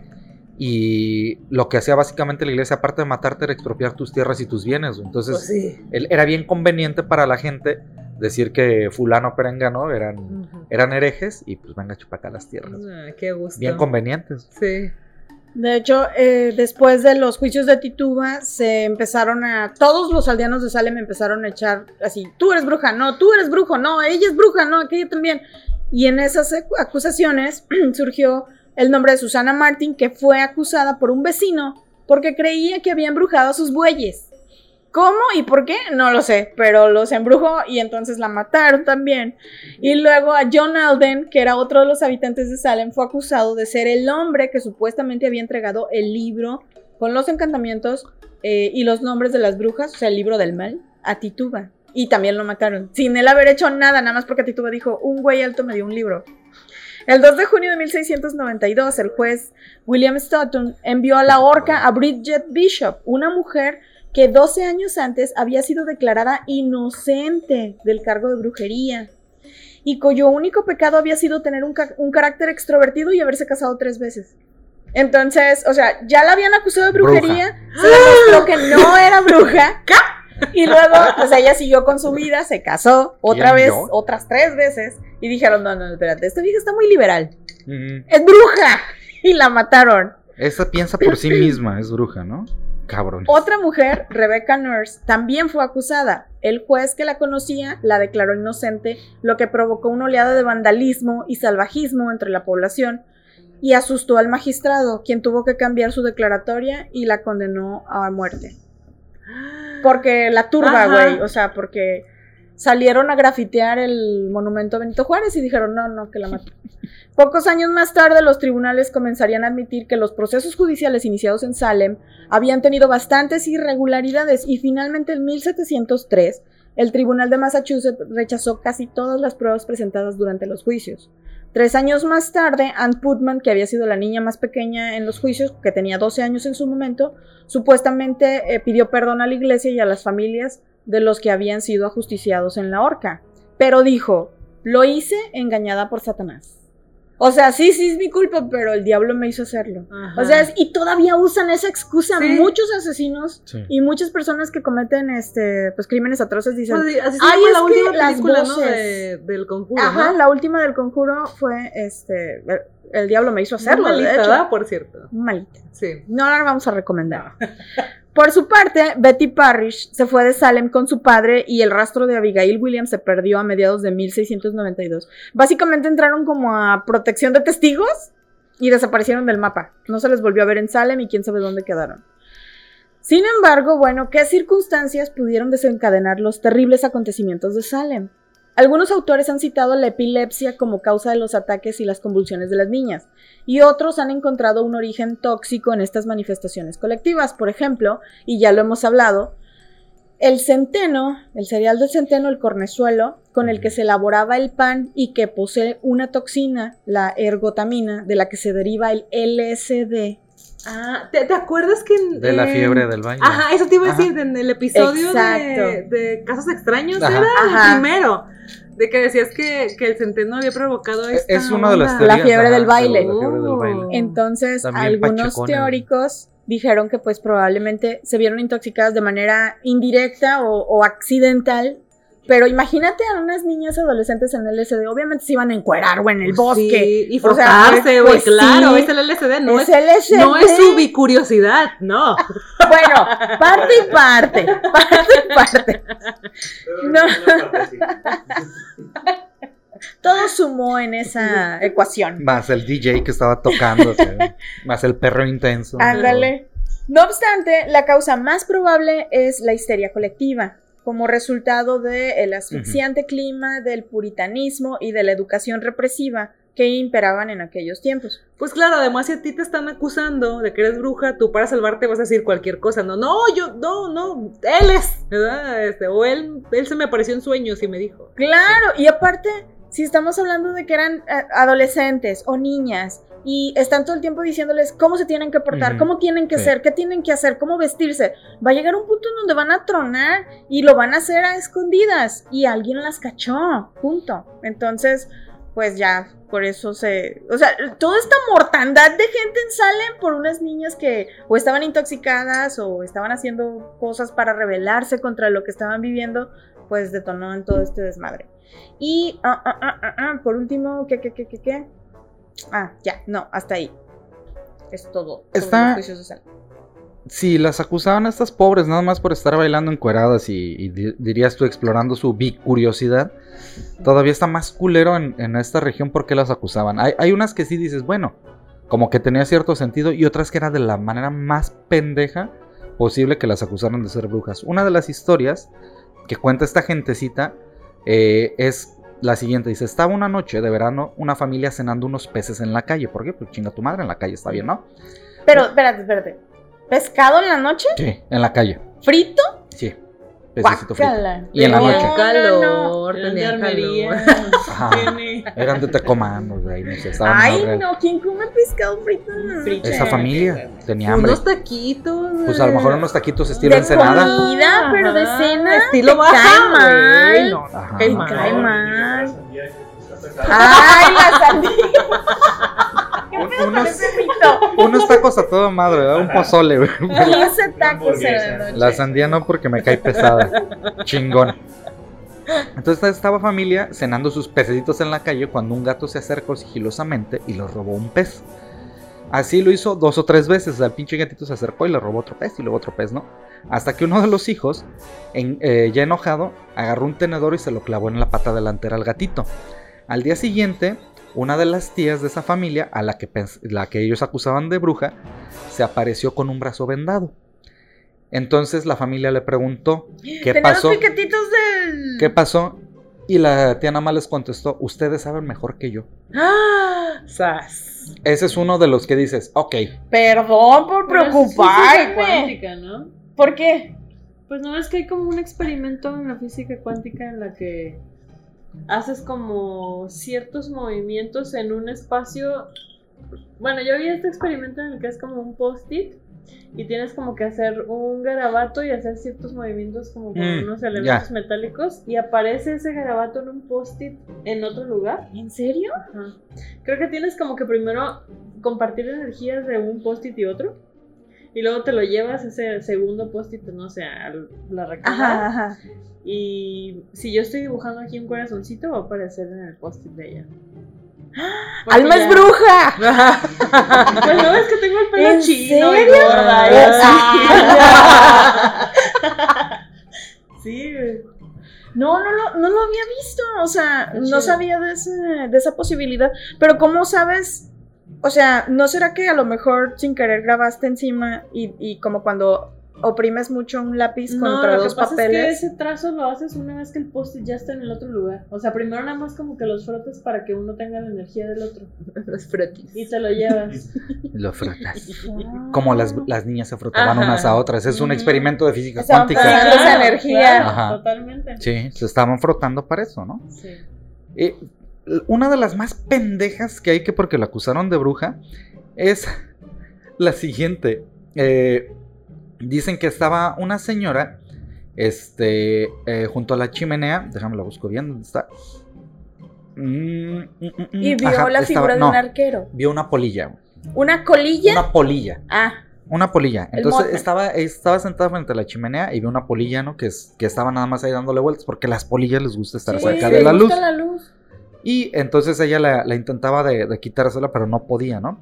y lo que hacía básicamente la iglesia, aparte de matarte, era expropiar tus tierras y tus bienes. güey. Entonces, Pues sí. él- era bien conveniente para la gente decir que fulano perengano eran, eran herejes y pues venga a chupar acá las tierras. Ah, qué gusto. Bien convenientes. Sí. De hecho, eh, después de los juicios de Tituba, se empezaron a. Todos los aldeanos de Salem empezaron a echar así: tú eres bruja, no, tú eres brujo, no, ella es bruja, no, aquella también. Y en esas acu- acusaciones surgió el nombre de Susana Martin, que fue acusada por un vecino porque creía que había embrujado a sus bueyes. ¿Cómo y por qué? No lo sé, pero los embrujó y entonces la mataron también. Y luego a John Alden, que era otro de los habitantes de Salem, fue acusado de ser el hombre que supuestamente había entregado el libro con los encantamientos eh, y los nombres de las brujas, o sea, el libro del mal, a Tituba. Y también lo mataron, sin él haber hecho nada, nada más porque Tituba dijo, un güey alto me dio un libro. El 2 de junio de 1692, el juez William Stoughton envió a la horca a Bridget Bishop, una mujer que 12 años antes había sido declarada inocente del cargo de brujería y cuyo único pecado había sido tener un, ca- un carácter extrovertido y haberse casado tres veces. Entonces, o sea, ya la habían acusado de brujería, se demostró que no era bruja. Y luego, pues ella siguió con su vida, se casó otra ¿Quién, vez, yo? otras tres veces, y dijeron, no, no, espérate, esta vieja está muy liberal, es bruja, y la mataron. Esa piensa por sí misma, es bruja, ¿no? Cabrón. Otra mujer, Rebecca Nurse, también fue acusada. El juez que la conocía la declaró inocente, lo que provocó una oleada de vandalismo y salvajismo entre la población y asustó al magistrado, quien tuvo que cambiar su declaratoria y la condenó a muerte. Porque la turba, güey, o sea, porque salieron a grafitear el monumento a Benito Juárez y dijeron, no, no, que la maten. Pocos años más tarde, los tribunales comenzarían a admitir que los procesos judiciales iniciados en Salem habían tenido bastantes irregularidades y finalmente en 1703 el Tribunal de Massachusetts rechazó casi todas las pruebas presentadas durante los juicios. Tres años más tarde, Ann Putman, que había sido la niña más pequeña en los juicios, que tenía 12 años en su momento, supuestamente eh, pidió perdón a la iglesia y a las familias de los que habían sido ajusticiados en la horca. Pero dijo, lo hice engañada por Satanás. O sea, sí, sí es mi culpa, pero el diablo me hizo hacerlo. Ajá. O sea, es- y todavía usan esa excusa. Sí. Muchos asesinos Sí. y muchas personas que cometen este pues crímenes atroces dicen, Pues, así Ay, es la que última las película, ¿no? voces. De- del conjuro, ajá, ¿no? la última del conjuro fue este el, el diablo me hizo hacerlo, Muy de malita, hecho. Por cierto. Malita. Sí. No la vamos a recomendar. Por su parte, Betty Parrish se fue de Salem con su padre y el rastro de Abigail Williams se perdió a mediados de 1692. Básicamente entraron como a protección de testigos y desaparecieron del mapa. No se les volvió a ver en Salem y quién sabe dónde quedaron. Sin embargo, bueno, ¿qué circunstancias pudieron desencadenar los terribles acontecimientos de Salem? Algunos autores han citado la epilepsia como causa de los ataques y las convulsiones de las niñas, y otros han encontrado un origen tóxico en estas manifestaciones colectivas. Por ejemplo, y ya lo hemos hablado, el centeno, el cereal del centeno, el cornezuelo, con el que se elaboraba el pan y que posee una toxina, la ergotamina, de la que se deriva el LSD. Ah, ¿te, te acuerdas que en- De la en- fiebre del baile. Ajá, eso te iba a decir, en el episodio de, Casos Extraños Ajá. era Ajá. el primero. De que decías que, que el centeno había provocado Es- esta es una de las. La fiebre ajá, del baile. de La fiebre del baile. Entonces, También algunos teóricos dijeron que pues probablemente se vieron intoxicadas de manera indirecta o, o accidental. Pero imagínate a unas niñas adolescentes en LSD, obviamente se iban a encuerar o en el bosque. Sí, y O sea, frotarse, güey, pues, claro, sí. es el LSD, no es, es LSD. no es su bicuriosidad, no. Bueno, parte y parte. Parte y parte. No. Todo sumó en esa ecuación. Más el DJ que estaba tocando, más el perro intenso. Ándale. No obstante, la causa más probable es la histeria colectiva, como resultado del asfixiante clima, del puritanismo y de la educación represiva que imperaban en aquellos tiempos. Pues claro, además si a ti te están acusando de que eres bruja, tú para salvarte vas a decir cualquier cosa, no, no, yo, no, no, él es, ¿verdad? Este, o él, él se me apareció en sueños y me dijo. Claro, y aparte, si estamos hablando de que eran eh, adolescentes o niñas y están todo el tiempo diciéndoles cómo se tienen que portar, cómo tienen que Sí. ser, qué tienen que hacer, cómo vestirse, va a llegar un punto en donde van a tronar y lo van a hacer a escondidas y alguien las cachó, punto. Entonces, pues ya, por eso se... O sea, toda esta mortandad de gente en Salem por unas niñas que o estaban intoxicadas o estaban haciendo cosas para rebelarse contra lo que estaban viviendo, pues detonó en todo este desmadre. Y, ah, ah, ah, ah, ah, por último, ¿qué, qué, qué, qué, qué? Ah, ya, no, hasta ahí. Es todo. Está-. Si las acusaban a estas pobres nada más por estar bailando encueradas y, y di- dirías tú explorando su bicuriosidad, todavía está más culero en, en esta región porque las acusaban. Hay, hay unas que sí dices, bueno, como que tenía cierto sentido y otras que era de la manera más pendeja posible que las acusaron de ser brujas. Una de las historias que cuenta esta gentecita eh, es la siguiente. Dice, estaba una noche de verano una familia cenando unos peces en la calle. ¿Por qué? Pues chinga tu madre, en la calle está bien, ¿no? Pero, espérate, espérate. ¿Pescado en la noche? Sí, en la calle. ¿Frito? Sí. Pececito frito. Y en la noche. calor, Eran de tenía armería. calor. Ajá. Eran de Tecomán, güey, no sé, estaban Ay, no, ¿quién come pescado frito en la Frito. noche? Esa familia tenía hambre. Unos taquitos. Pues a lo mejor unos taquitos estilo de ensenada. comida, pero de cena. Estilo baja, cae mal. No, cae mal. Ay, la sandía. ¿Qué Un- pedo con unos- ese frito? Unos tacos a todo madre, ¿verdad? Un pozole, güey. 15 tacos en hamburguesa. la noche. La sandía no porque me cae pesada. Chingón. Entonces estaba familia cenando sus pececitos en la calle cuando un gato se acercó sigilosamente y les robó un pez. Así lo hizo dos o tres veces. El pinche gatito se acercó y le robó otro pez y luego otro pez, ¿no? Hasta que uno de los hijos, en- eh, ya enojado, agarró un tenedor y se lo clavó en la pata delantera al gatito. Al día siguiente, una de las tías de esa familia, a la que, pens- la que ellos acusaban de bruja, se apareció con un brazo vendado. Entonces la familia le preguntó qué pasó. los del. ¿Qué pasó? Y la tía nada más les contestó, ustedes saben mejor que yo. ¡Ah! ¡Sas! Ese es uno de los que dices, ok, Perdón por preocuparme. cuántica, ¿no? ¿Por qué? Pues no es que hay como un experimento en la física cuántica en la que haces como ciertos movimientos en un espacio. Bueno, yo vi este experimento en el que es como un post-it y tienes como que hacer un garabato y hacer ciertos movimientos como con Mm, unos elementos metálicos y aparece ese garabato en un post-it en otro lugar. ¿En serio? Ajá. Creo que tienes como que primero compartir energías de un post-it y otro. Y luego te lo llevas ese segundo post-it, no sé, a la recámara. Ajá, ajá. Y si yo estoy dibujando aquí un corazoncito, va a aparecer en el post-it de ella. Porque ¡Alma ya- es bruja! Pues no, es que tengo el pelo ¿En chino y serio? gorda y Ah. así. Sí, güey. No, no lo, no lo había visto. O sea, no sabía de, ese, de esa posibilidad. Pero, ¿cómo sabes? O sea, ¿no será que a lo mejor sin querer grabaste encima y, y como cuando oprimes mucho un lápiz No, contra lo que dos pasa papeles? es que ese trazo lo haces una vez que el post-it ya está en el otro lugar. O sea, primero nada más como que los frotes para que uno tenga la energía del otro. Los frotis. Y te lo llevas. lo frotas. Como las, las niñas se frotaban Ajá. unas a otras. Es un Mm. experimento de física Estaban cuántica. pasando esa energía. Ajá. Totalmente. Sí, se estaban frotando para eso, ¿no? Sí. Eh, una de las más pendejas que hay que porque la acusaron de bruja es la siguiente. Eh, dicen que estaba una señora este, eh, junto a la chimenea. Déjame la busco bien, ¿dónde está? Mm, mm, mm, Y vio ajá, la estaba- figura de un arquero. Vio una polilla. ¿Una colilla? Una polilla. Ah, Una polilla. Entonces estaba, estaba sentada frente a la chimenea y vio una polilla, ¿no? Que, es, que estaba nada más ahí dándole vueltas porque las polillas les gusta estar sí, cerca de la luz. gusta la luz. Y entonces ella la, la intentaba de, de quitársela, pero no podía, ¿no?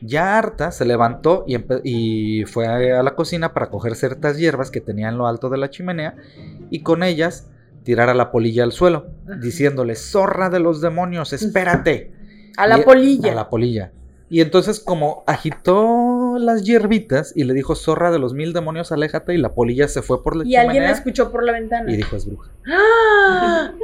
Ya harta, se levantó y, y fue a, la cocina para coger ciertas hierbas que tenía en lo alto de la chimenea y con ellas tirar a la polilla al suelo, diciéndole, zorra de los demonios, espérate. A la Y- polilla. A la polilla. Y entonces como agitó las hierbitas y le dijo, zorra de los mil demonios, aléjate, y la polilla se fue por la Y alguien la escuchó por la ventana. y dijo, es bruja. ¡Ah!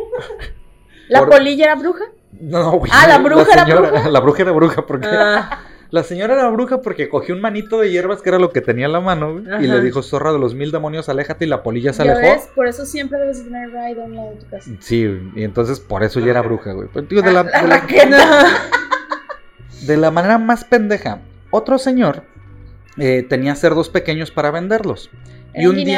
¿La Por- polilla era bruja? No, güey. Ah, ¿la bruja era señora- bruja? La bruja era bruja porque... Ah, La señora era bruja porque cogió un manito de hierbas que era lo que tenía en la mano y le dijo, zorra de los mil demonios, aléjate y la polilla se ¿Ya alejó. ves? Por eso siempre debes de tener ride a un lado de tu casa. Sí, y entonces por eso ya era bruja, güey. Pues, digo, de, la, de, la, raqueta. de la manera más pendeja, otro señor eh, tenía cerdos pequeños para venderlos. Y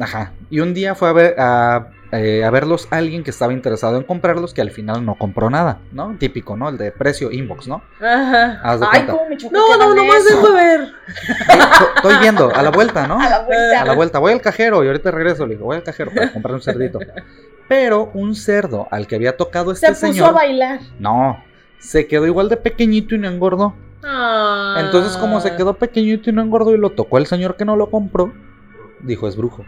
ajá, y un día fue a ver, a eh, a verlos alguien que estaba interesado en comprarlos que al final no compró nada, ¿no? Típico, ¿no? El de precio inbox, ¿no? Ajá. Haz de Ay, cuenta. cómo me choca No, no, nomás dejo de ver. Estoy- viendo, a la vuelta, ¿no? A la vuelta. A la vuelta, voy al cajero y ahorita regreso. Le digo, voy al cajero para comprar un cerdito. Pero un cerdo al que había tocado Se este puso señor. a bailar. No, se quedó igual de pequeñito y no engordó. Ah. Entonces, como se quedó pequeñito y no engordó y lo tocó el señor que no lo compró, dijo es brujo.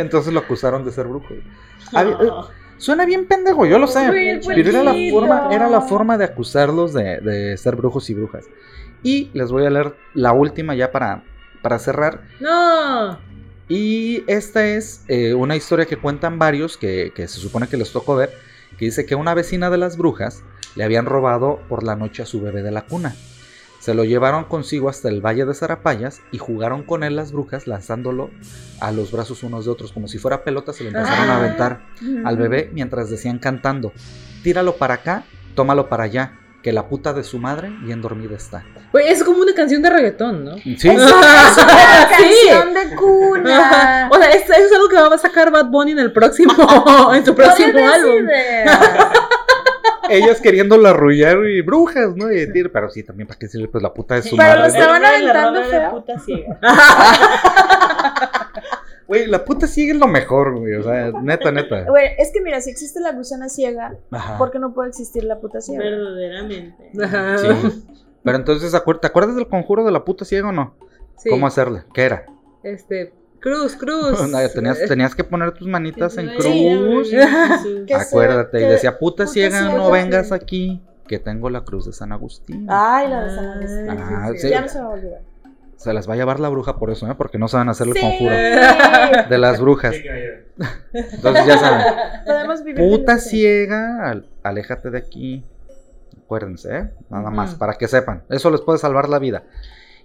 Entonces lo acusaron de ser brujo. Había- eh, Suena bien pendejo, yo lo sé. Uy, Pero era la forma, era la forma de acusarlos de, de ser brujos y brujas. Y les voy a leer la última ya para, para cerrar. No. Y esta es eh, una historia que cuentan varios que, que se supone que les tocó ver, que dice que una vecina de las brujas le habían robado por la noche a su bebé de la cuna. Se lo llevaron consigo hasta el valle de Zarapayas y jugaron con él las brujas lanzándolo a los brazos unos de otros como si fuera pelota, se lo empezaron a Ah. aventar al bebé mientras decían cantando, tíralo para acá, tómalo para allá, que la puta de su madre bien dormida está. Es como una canción de reggaetón, ¿no? Sí, Eso es una Sí. canción de cuna. O sea, es, eso es algo que va a sacar Bad Bunny en el próximo, en su próximo álbum. Ellas queriéndolo arrullar y brujas, ¿no? Y decir, pero sí, también para qué decirle pues la puta de su Pero lo madre. ¿no? estaban aventando feo. puta ciega. Güey, la puta sigue lo mejor, güey. O sea, neta, neta. Güey, es que mira, si existe la gusana ciega, Ajá. ¿por qué no puede existir la puta ciega? Verdaderamente. Ajá. Sí. Pero entonces, ¿te acuerdas del conjuro de la puta ciega o no? Sí. ¿Cómo hacerle? ¿Qué era? Este, cruz, cruz. No, tenías, tenías que poner tus manitas en cruz. sí. Que Acuérdate, y decía, puta puta ciega, ciega, no sí. vengas aquí, que tengo la cruz de San Agustín. Ay, la de San Agustín. Ah, sí, sí. Ya no se me va a olvidar. Se las va a llevar la bruja por eso, ¿eh? Porque no saben hacer el Sí. conjuro de las brujas. Entonces ya saben. Podemos vivir Puta ciega, al- aléjate de aquí. Acuérdense, ¿eh? Nada más, para que sepan. Eso les puede salvar la vida.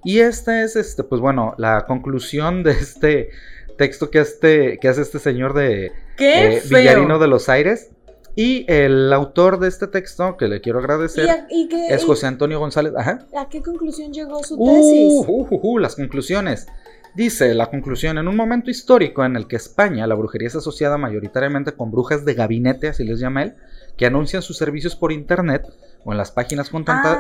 Y esta es, este, pues bueno, la conclusión de este texto que, este, que hace este señor de Qué eh. Villarino de los Aires. Y el autor de este texto, que le quiero ¿Y, agradecer, a, y qué, es y José Antonio González. Ajá. a qué conclusión llegó su Uh, tesis? uh, uh, uh, las conclusiones. Dice la conclusión, en un momento histórico en el que España, la brujería es asociada mayoritariamente con brujas de gabinete, así les llama él, que anuncian sus servicios por internet o en las páginas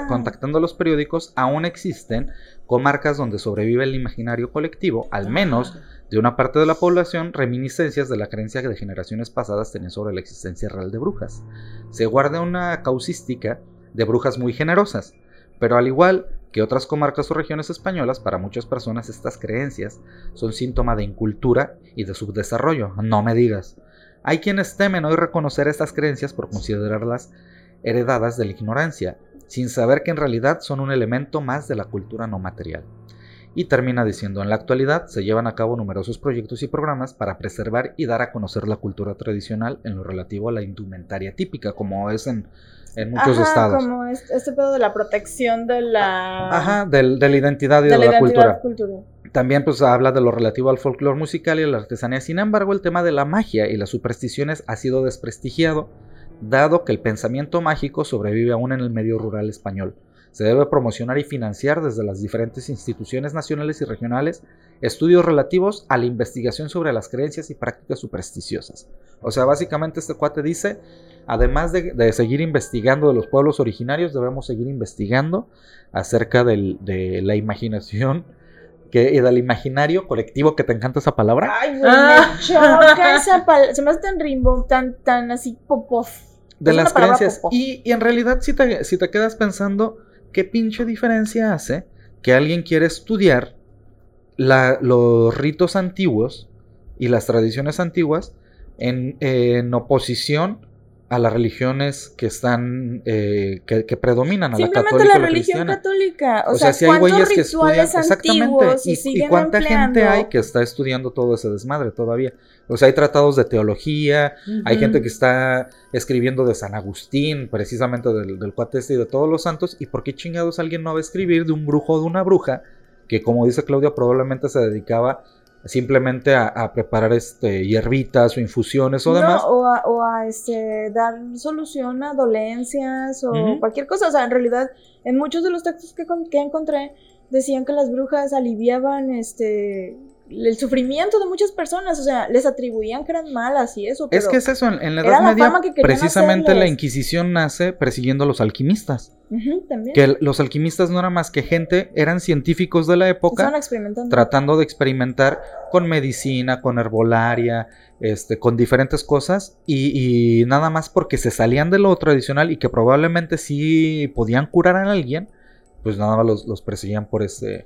Ah. contactando a los periódicos, aún existen comarcas donde sobrevive el imaginario colectivo, al menos de una parte de la población, reminiscencias de la creencia que de generaciones pasadas tenían sobre la existencia real de brujas. Se guarda una causística de brujas muy generosas, pero al igual que otras comarcas o regiones españolas, para muchas personas estas creencias son síntoma de incultura y de subdesarrollo, no me digas. Hay quienes temen hoy reconocer estas creencias por considerarlas heredadas de la ignorancia, sin saber que en realidad son un elemento más de la cultura no material. Y termina diciendo, en la actualidad se llevan a cabo numerosos proyectos y programas para preservar y dar a conocer la cultura tradicional en lo relativo a la indumentaria típica, como es en, en muchos Ajá, estados. como es- este pedo de la protección de la... Ajá, del- de la identidad y de, de la, la, cultura. También pues habla de lo relativo al folclore musical y a la artesanía. Sin embargo, el tema de la magia y las supersticiones ha sido desprestigiado, dado que el pensamiento mágico sobrevive aún en el medio rural español. Se debe promocionar y financiar desde las diferentes instituciones nacionales y regionales estudios relativos a la investigación sobre las creencias y prácticas supersticiosas. O sea, básicamente este cuate dice, además de, seguir investigando de los pueblos originarios, debemos seguir investigando acerca de la imaginación que, y del imaginario colectivo, que te encanta esa palabra. Ay, güey, Ah. me choca esa palabra. Se me hace tan rimbo, tan, tan así popov. de Es las creencias. Y, y en realidad, si te, si te quedas pensando, ¿qué pinche diferencia hace que alguien quiera estudiar la- los ritos antiguos y las tradiciones antiguas en, en oposición a las religiones que están, eh, que, que predominan, a la católica la y la religión católica. O, O sea, sea, si hay ¿cuántos güeyes que estudian exactamente y, y siguen cuánta gente hay que está estudiando todo ese desmadre todavía. O sea, hay tratados de teología, hay gente que está escribiendo de San Agustín, precisamente del, del cuate este y de todos los santos. ¿Y por qué chingados alguien no va a escribir de un brujo o de una bruja que, como dice Claudia, probablemente se dedicaba simplemente a, a preparar este hierbitas o infusiones o No, demás? o a, o a, este, dar solución a dolencias o cualquier cosa. O sea, en realidad, en muchos de los textos que, que encontré, decían que las brujas aliviaban este el sufrimiento de muchas personas, o sea, les atribuían que eran malas y eso. Es que es eso, en, en la Edad Media que precisamente la. Inquisición nace persiguiendo a los alquimistas. También. Que los alquimistas no eran más que gente, eran científicos de la época tratando de experimentar con medicina, con herbolaria, este, con diferentes cosas y, y nada más porque se salían de lo tradicional y que probablemente sí podían curar a alguien, pues nada más los, los perseguían por ese,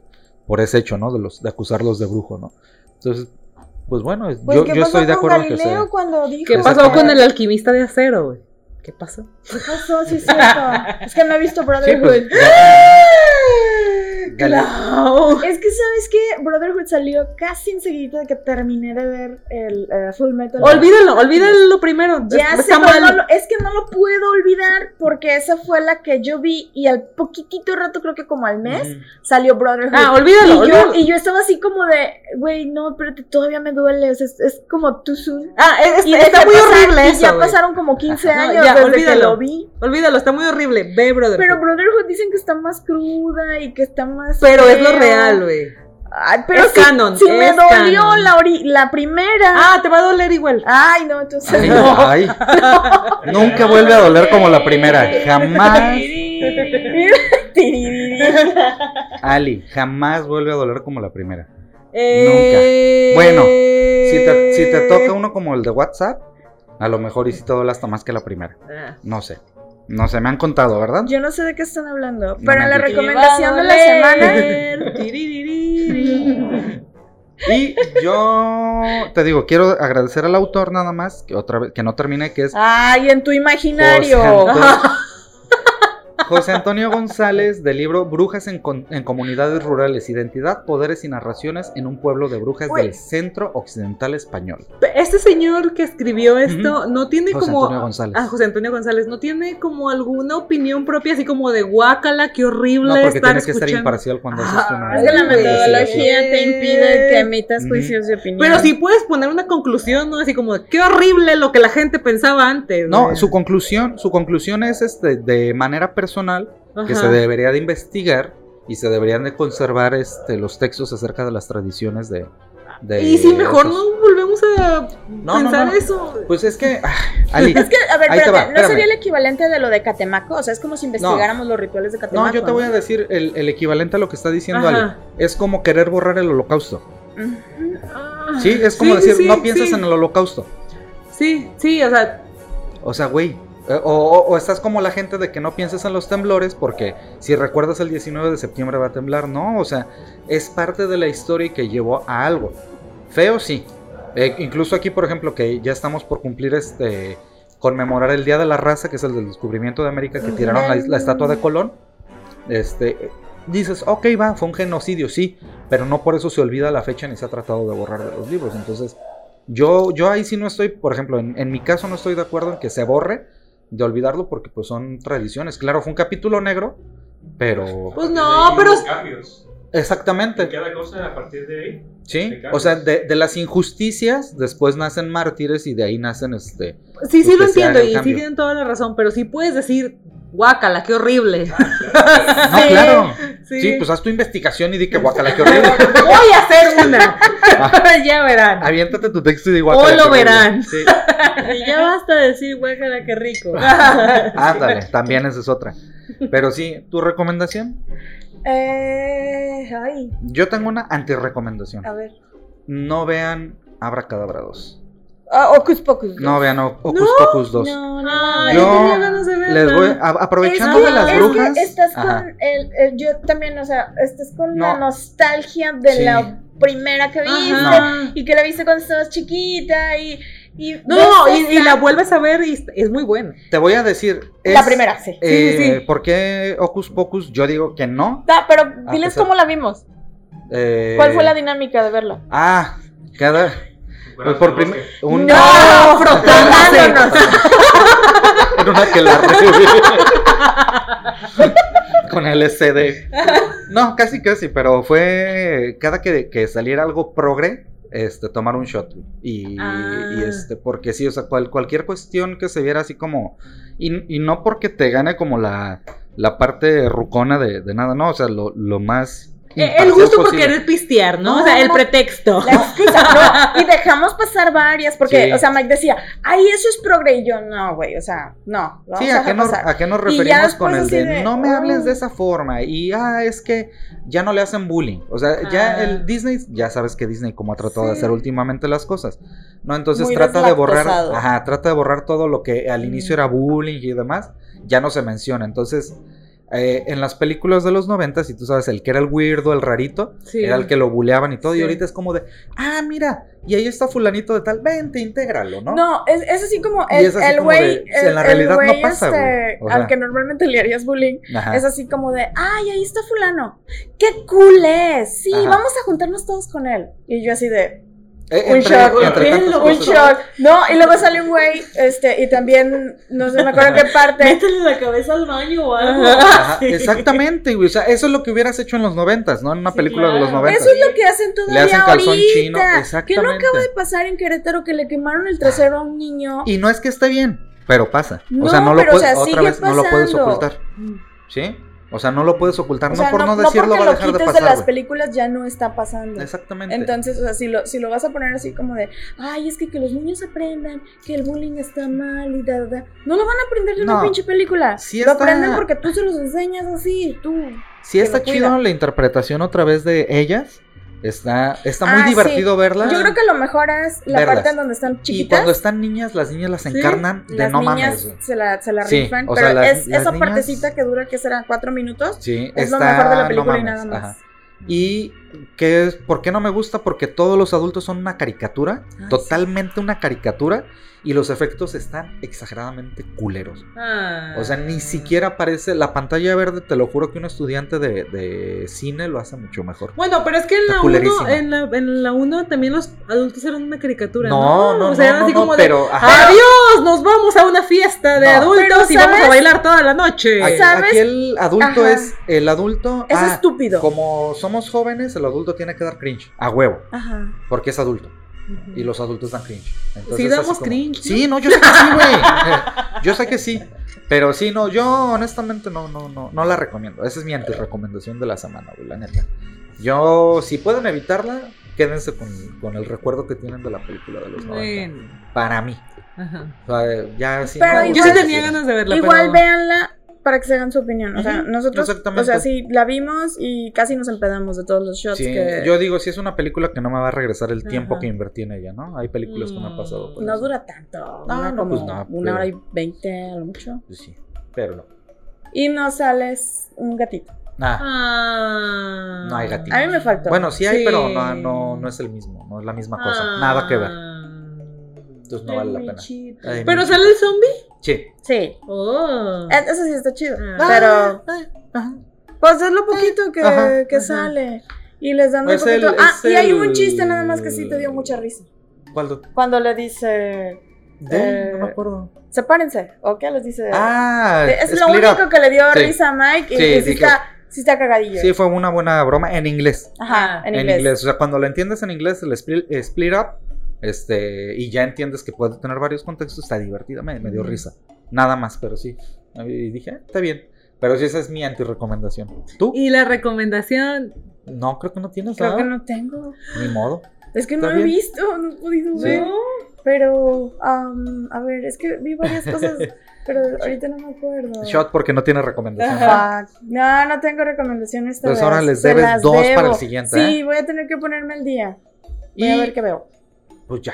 por ese hecho, ¿no? De los, de acusarlos de brujo, ¿no? Entonces, pues bueno, Pues, yo, ¿qué yo pasó estoy de con acuerdo en que? ¿Qué pasó con el alquimista de acero, güey? ¿Qué pasó? ¿Qué pasó? Sí, es cierto. es que no he visto Sí, Brotherhood. pues, Claro. Es que, ¿sabes qué? Brotherhood salió casi enseguida de que terminé de ver el eh, Full Metal. Olvídalo, olvídalo lo primero. Ya Está sé, mal. no lo- es que no lo puedo olvidar porque esa fue la que yo vi y al poquitito rato, creo que como al mes, salió Brotherhood. Ah, olvídalo, y, yo, y yo estaba así como de, güey, no, pero todavía me duele, o sea, es, es como too soon. Ah, es- Y está muy pasar, horrible y eso. ya pasaron como 15 Ajá, no, años ya, desde que olvídalo. lo vi. Olvídalo, está muy horrible. Ve, brother. Pero Brotherhood dicen que está más cruda y que está más. Pero es lo real, güey. Ay, pero Es si, canon, si me es dolió canon. la, ori- la primera. Ah, te va a doler igual. Ay, no, entonces Ay, no. ay. Nunca vuelve a doler como la primera. Jamás. Ali, jamás vuelve a doler como la primera. Eh, Bueno, Si te, si te toca uno como el de WhatsApp, a lo mejor y si te duele hasta más que la primera. Ah. No sé. No sé, me han contado, ¿verdad? Yo no sé de qué están hablando, No pero la recomendación de la semana. Y yo te digo, quiero agradecer al autor nada más, que otra vez, que no termine, que es Ay, en tu imaginario. José Antonio, José Antonio González del libro Brujas en, con- en comunidades rurales, identidad, poderes y narraciones en un pueblo de brujas Uy. del centro occidental español. Este señor que escribió esto no tiene José como. Antonio González. Ah, José Antonio González, ¿no tiene como alguna opinión propia, así como de guácala, qué horrible No, porque estar tienes que ser imparcial cuando haces una. Es que la metodología te impide que emitas juicios de opinión. Pero sí puedes poner una conclusión, ¿no? Así como, de, qué horrible lo que la gente pensaba antes. No, güey. su conclusión, su conclusión es este, de manera personal que Ajá. se debería de investigar y se deberían de conservar este, los textos acerca de las tradiciones de. de Y si mejor esos- no volvemos a No, pensar no. eso. Pues es que. ah, Ali, Es que, a ver, espérate, va, ¿no sería el equivalente de lo de Catemaco? O sea, es como si investigáramos los rituales de Catemaco. no, yo te voy a decir el, el equivalente a lo que está diciendo Ajá. Ali. Es como querer borrar el holocausto. Ah, Sí, es como sí, decir, sí, no piensas sí. en el holocausto. Sí, sí, o sea, O sea, güey. Eh, O, o- o estás como la gente de que no pienses en los temblores porque si recuerdas el 19 de septiembre va a temblar. No, o sea, es parte de la historia y que llevó a algo. Feo sí. Eh, incluso aquí, por ejemplo, que ya estamos por cumplir este conmemorar el Día de la Raza, que es el del descubrimiento de América, que tiraron la, la estatua de Colón. Este, dices, ok, va, fue un genocidio, sí, pero no por eso se olvida la fecha ni se ha tratado de borrar de los libros. Entonces, yo, yo ahí sí no estoy, por ejemplo, en, en mi caso no estoy de acuerdo en que se borre de olvidarlo porque pues son tradiciones. Claro, fue un capítulo negro, pero... pues no, pero cambios. Exactamente. cada cosa a partir de ahí. Sí, de o sea, de, de las injusticias después nacen mártires y de ahí nacen este... sí, sí pues, lo haga entiendo y sí tienen toda la razón, pero sí puedes decir, guácala, qué horrible. No, claro. Sí. Sí, pues haz tu investigación y di que guacala, qué horrible. Voy a hacer una. ya verán. Aviéntate tu texto y di O guacala. lo qué verán. Sí. Y ya basta de decir, guácala, qué rico. Ándale, también esa es otra. Pero sí, ¿tu recomendación? Eh, ay, Yo tengo una antirecomendación. a ver. No vean Abracadabra 2. Ah, Ocus Pocus. No vean O- Ocus No, Pocus 2. No, no, Ay, Yo tenía ganas de verla. Les voy a- aprovechando es que, de las es brujas. que estás Ajá. con el, el- yo también, o sea, estás con la No. nostalgia de Sí. la primera que viste Ajá. y que la viste cuando estabas chiquita y, y No, no, y, la vuelves a ver y es muy buena. Te voy a decir. la es, primera, sí. eh, Sí, sí, sí. ¿Por qué Ocus Pocus? Yo digo que no. Da, pero A diles pesar- cómo la vimos. Eh, ¿Cuál fue la dinámica de verla? Ah, cada. Pues por primer. Un, No, frotándose. en una que la Con LCD. No, casi, casi, pero fue. Cada que, que saliera algo progre, este, tomar un shot. Y, Ah. y este, porque sí, o sea, cual- cualquier cuestión que se viera así como. Y, y no porque te gane como la, la parte rucona de, de nada, no, o sea, lo, lo más El ser gusto por posible. querer pistear, ¿no? No, o sea, el no. pretexto. La excusa, no, y dejamos pasar varias, porque, Sí. o sea, Mike decía, ay, eso es progre, y yo, no, güey, o sea, no, lo Sí, a ¿a dejar qué, nos, pasar. ¿a qué nos Y ya referimos con el de, no me hables de esa forma? Y ah, es que ya no le hacen bullying. O sea, ya Ah. el Disney, ya sabes que Disney como ha tratado de hacer últimamente las cosas. No, entonces Muy trata de borrar, ajá, trata de borrar todo lo que al inicio Mm. era bullying y demás, ya no se menciona. Entonces, eh, en las películas de los 90, si tú sabes, el que era el weirdo, el rarito, Sí. era el que lo buleaban y todo, y ahorita es como de, ah, mira, y ahí está fulanito de tal, vente, intégralo, ¿no? No, es, es así como el, güey, en la el no pasa, este, al que normalmente le harías bullying, Ajá. es así como de, ay, ahí está fulano, qué cool es, sí, Ajá. vamos a juntarnos todos con él. Y yo así de, Eh, un shock, un shock. No, y luego sale un güey, este, y también, no sé, me acuerdo qué parte. Métele la cabeza al baño o algo. Ajá, exactamente, güey. O sea, eso es lo que hubieras hecho en los noventas, ¿no? En una Sí, película de los noventas. Eso es lo que hacen todavía hacen calzón ahorita. chino, Que no acaba de pasar en Querétaro que le quemaron el trasero a un niño. Y no es que esté bien, pero pasa. o sea, no lo pero, o puedes, sea, otra vez no lo puedes pasando. ocultar. ¿Sí? O sea, no lo puedes ocultar. O no por no, no, decirlo va a lo dejar de quites de, pasar. las güey. películas ya no está pasando. Exactamente. Entonces, o sea, si lo, si lo vas a poner así como de, ay, es que que los niños aprendan que el bullying está mal y da, da, da", no lo van a aprender de No. una pinche película. Sí lo está- aprenden porque tú se los enseñas así, tú. sí está lo chido la interpretación otra vez de ellas. Está, está muy Ah, sí. divertido verlas. Yo creo que lo mejor es la Verlas. parte en donde están Y chiquitas. cuando están niñas, las niñas las encarnan de las no niñas mames. se la, se la Sí, rifan, pero sea, las- es las esa niñas- partecita que dura, que será cuatro minutos, Sí, es lo está- mejor de la no película y nada más. ajá. Y que es, ¿por qué no me gusta? Porque todos los adultos son una caricatura, totalmente una caricatura, y los efectos están exageradamente culeros. Ah. O sea, ni siquiera parece la pantalla verde, te lo juro que un estudiante de, de cine lo hace mucho mejor. Bueno, pero es que en Está la 1, culerísimo. en la, en la 1 también los adultos eran una caricatura, No, ¿no? no, o sea, no, eran no, así no, como pero, de, ajá. adiós, nos vamos a una fiesta de No. adultos y vamos a bailar toda la noche. Aquí, ¿sabes? aquí el adulto Ajá. es el adulto. Es ah, estúpido. Como somos jóvenes, el adulto tiene que dar cringe, a huevo, Ajá. porque es adulto. Y los adultos dan cringe. Entonces, Sí, damos como- cringe. Sí, no, yo sé que sí, güey. Yo sé que sí. Pero sí, no, yo honestamente no, no, no, no la recomiendo. Esa es mi anti-recomendación de la semana, güey, la neta. Yo, si pueden evitarla, quédense con, con el recuerdo que tienen de la película de los 90. Bueno. Para mí. Ajá. O sea, ya si Pero no, igual- Yo sí tenía ganas de verla, Igual pero... véanla para que se hagan su opinión. O sea, Ujú, nosotros, exactamente. o sea, sí, la vimos y casi nos empedamos de todos los shots Sí, que yo digo, si es una película que no me va a regresar el tiempo Ajá. que invertí en ella, ¿no? Hay películas que me han pasado. por no eso. dura tanto. No, no, como pues no, una pero- hora y veinte a lo mucho. Pues sí, pero no. Y no sales un gatito. Ah, Ah. No hay gatito. A mí me faltó. bueno, sí hay, Sí. pero no, no, no es el mismo, no es la misma cosa. Ah. Nada que ver. Entonces no Ay, vale la pena. Ay, ¿Pero sale el zombie? Sí. Sí. Oh. Eh, Eso sí está chido. Ah. Pero, ajá. pues es lo poquito que, Ajá, que ajá. sale. Y les dan muy Es el- poquito. ah, y hay un chiste nada más que sí te dio mucha risa. ¿Cuál? do- Cuando le dice, de? Eh, no me acuerdo. sepárense. ¿O qué les dice? Ah, es lo Split Up. único que le dio Sí. risa a Mike y, Sí, y sí, está, sí está cagadillo. Sí, fue una buena broma en inglés. Ajá, en En inglés. inglés. O sea, cuando lo entiendes en inglés, el split, split up, este, y ya entiendes que puede tener varios contextos, está divertido, me, me dio risa. Nada más, pero sí. Y dije, "Ah, está bien. Pero sí, esa es mi anti-recomendación. ¿Tú? Y la recomendación. No, creo que no tienes Creo nada. que no tengo. Ni modo. Es que no he visto, no he podido Sí. ver. Pero, am, a ver, es que vi varias cosas, pero ahorita no me acuerdo. Shot porque no tiene recomendación. Fuck. No, no tengo recomendaciones esta Pues vez. ahora les debes dos para el debo. siguiente, Sí, ¿eh? voy a tener que ponerme al día. Voy Y a ver qué veo. Pues ya.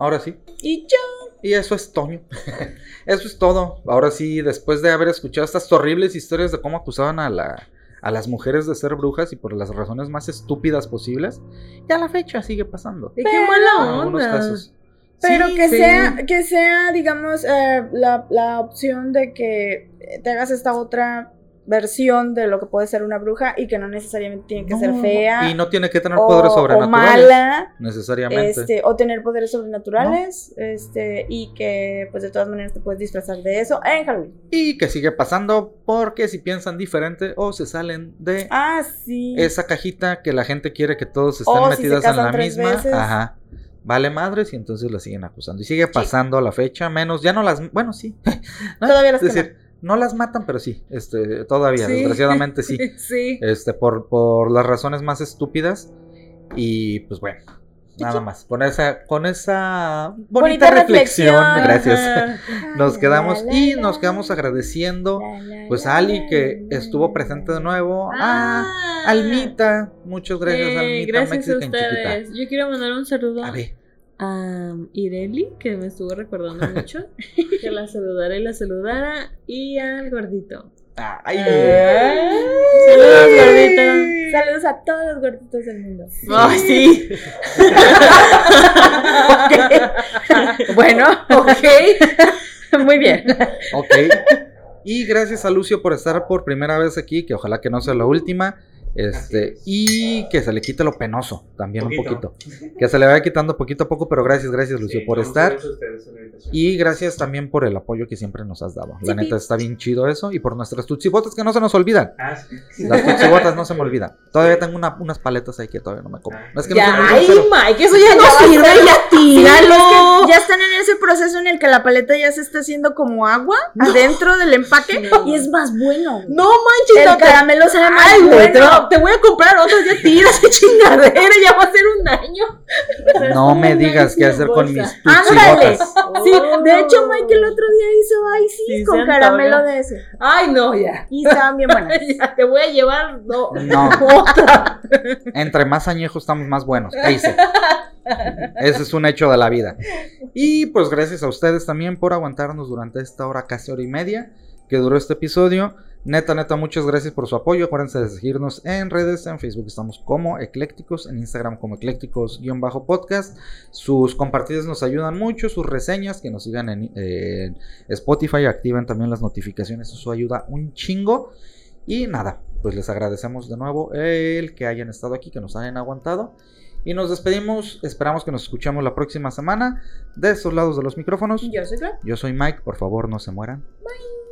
Ahora sí. Y yo. Y eso es Toño. eso es todo. Ahora sí, después de haber escuchado estas horribles historias de cómo acusaban a la a las mujeres de ser brujas y por las razones más estúpidas posibles, ya la fecha sigue pasando. Y qué mala onda. casos. Pero Sí, que sí. sea, que sea, digamos, eh, la, la opción de que te hagas esta otra versión de lo que puede ser una bruja y que no necesariamente tiene que ser fea Y no tiene que tener o, poderes o sobrenaturales. mala Necesariamente. este, o tener poderes sobrenaturales este, y que pues de todas maneras te puedes disfrazar de eso en Halloween. Y que sigue pasando porque si piensan diferente o se salen de Ah, sí. esa cajita que la gente quiere que todos estén O si se metidas en la tres misma. veces. Ajá. Vale madres y entonces la siguen acusando. Y sigue pasando a la fecha, menos, ya no las, bueno, sí. ¿no? Todavía las Es decir, No las matan, pero sí, este, todavía, Sí. desgraciadamente sí. Sí. Este, por, por las razones más estúpidas. Y pues bueno, nada más. Con esa, con esa bonita, Bonita reflexión, reflexión. gracias. Nos quedamos y nos quedamos agradeciendo pues a Ali que estuvo presente de nuevo. A Ah. Almita, muchas gracias Eh, Almita, gracias a chiquita. ustedes. Yo quiero mandar un saludo A ver, a Ireli, que me estuvo recordando mucho. que la saludara y la saludara. Y al gordito. ay, Saludos, gordito. Saludos a todos los gorditos del mundo. Ay, sí. Bueno, ok. Muy bien. ok. Y gracias a Lucio por estar por primera vez aquí, que ojalá que no sea la última. Este, y que se le quite lo penoso también un Poquito. Que se le vaya quitando poquito a poco, pero gracias, gracias Lucio Sí, por no, estar. Y gracias también por el apoyo que siempre nos has dado. La Sí. neta está bien chido eso. Y por nuestras tutsibotas que no se nos olvidan. Ah, sí. Las tutsibotas no se me olvidan. Todavía tengo una- unas paletas ahí que todavía no me como. Es que no soy Ya, muy ay. Mike, eso ya no sirve, ya tíralo. Ya están en ese proceso en el que la paleta ya se está haciendo como agua adentro del empaque No. y es más bueno. No manches, El no te- caramelo sabe más Ay, güey, te, bueno. te voy a comprar otras, ya tiras, qué chingadera, ya va a ser un daño. No me digas qué hacer con mis Ándale. tutsibotas. Sí, de hecho Mike el otro día hizo ay sí, Sí, con caramelo de ese. Ay, no, ya. Y estaban bien buenas. Ya te voy a llevar no, No. otra. Entre más añejos estamos más buenos. ¿Qué hice? Ese es un hecho de la vida. Y pues gracias a ustedes también por aguantarnos durante esta hora, casi hora y media que duró este episodio. Neta, neta, muchas gracias por su apoyo. Acuérdense de seguirnos en redes. En Facebook estamos como Eclécticos, en Instagram como Eclécticos-podcast. Sus compartidas nos ayudan mucho, sus reseñas, que nos sigan en, Spotify, activen también las notificaciones, eso ayuda un chingo. Y nada, pues les agradecemos de nuevo el que hayan estado aquí, que nos hayan aguantado. Y nos despedimos, esperamos que nos escuchemos la próxima semana de estos lados de los micrófonos. Yo soy Clara. Yo soy Mike, por favor no se mueran. Bye.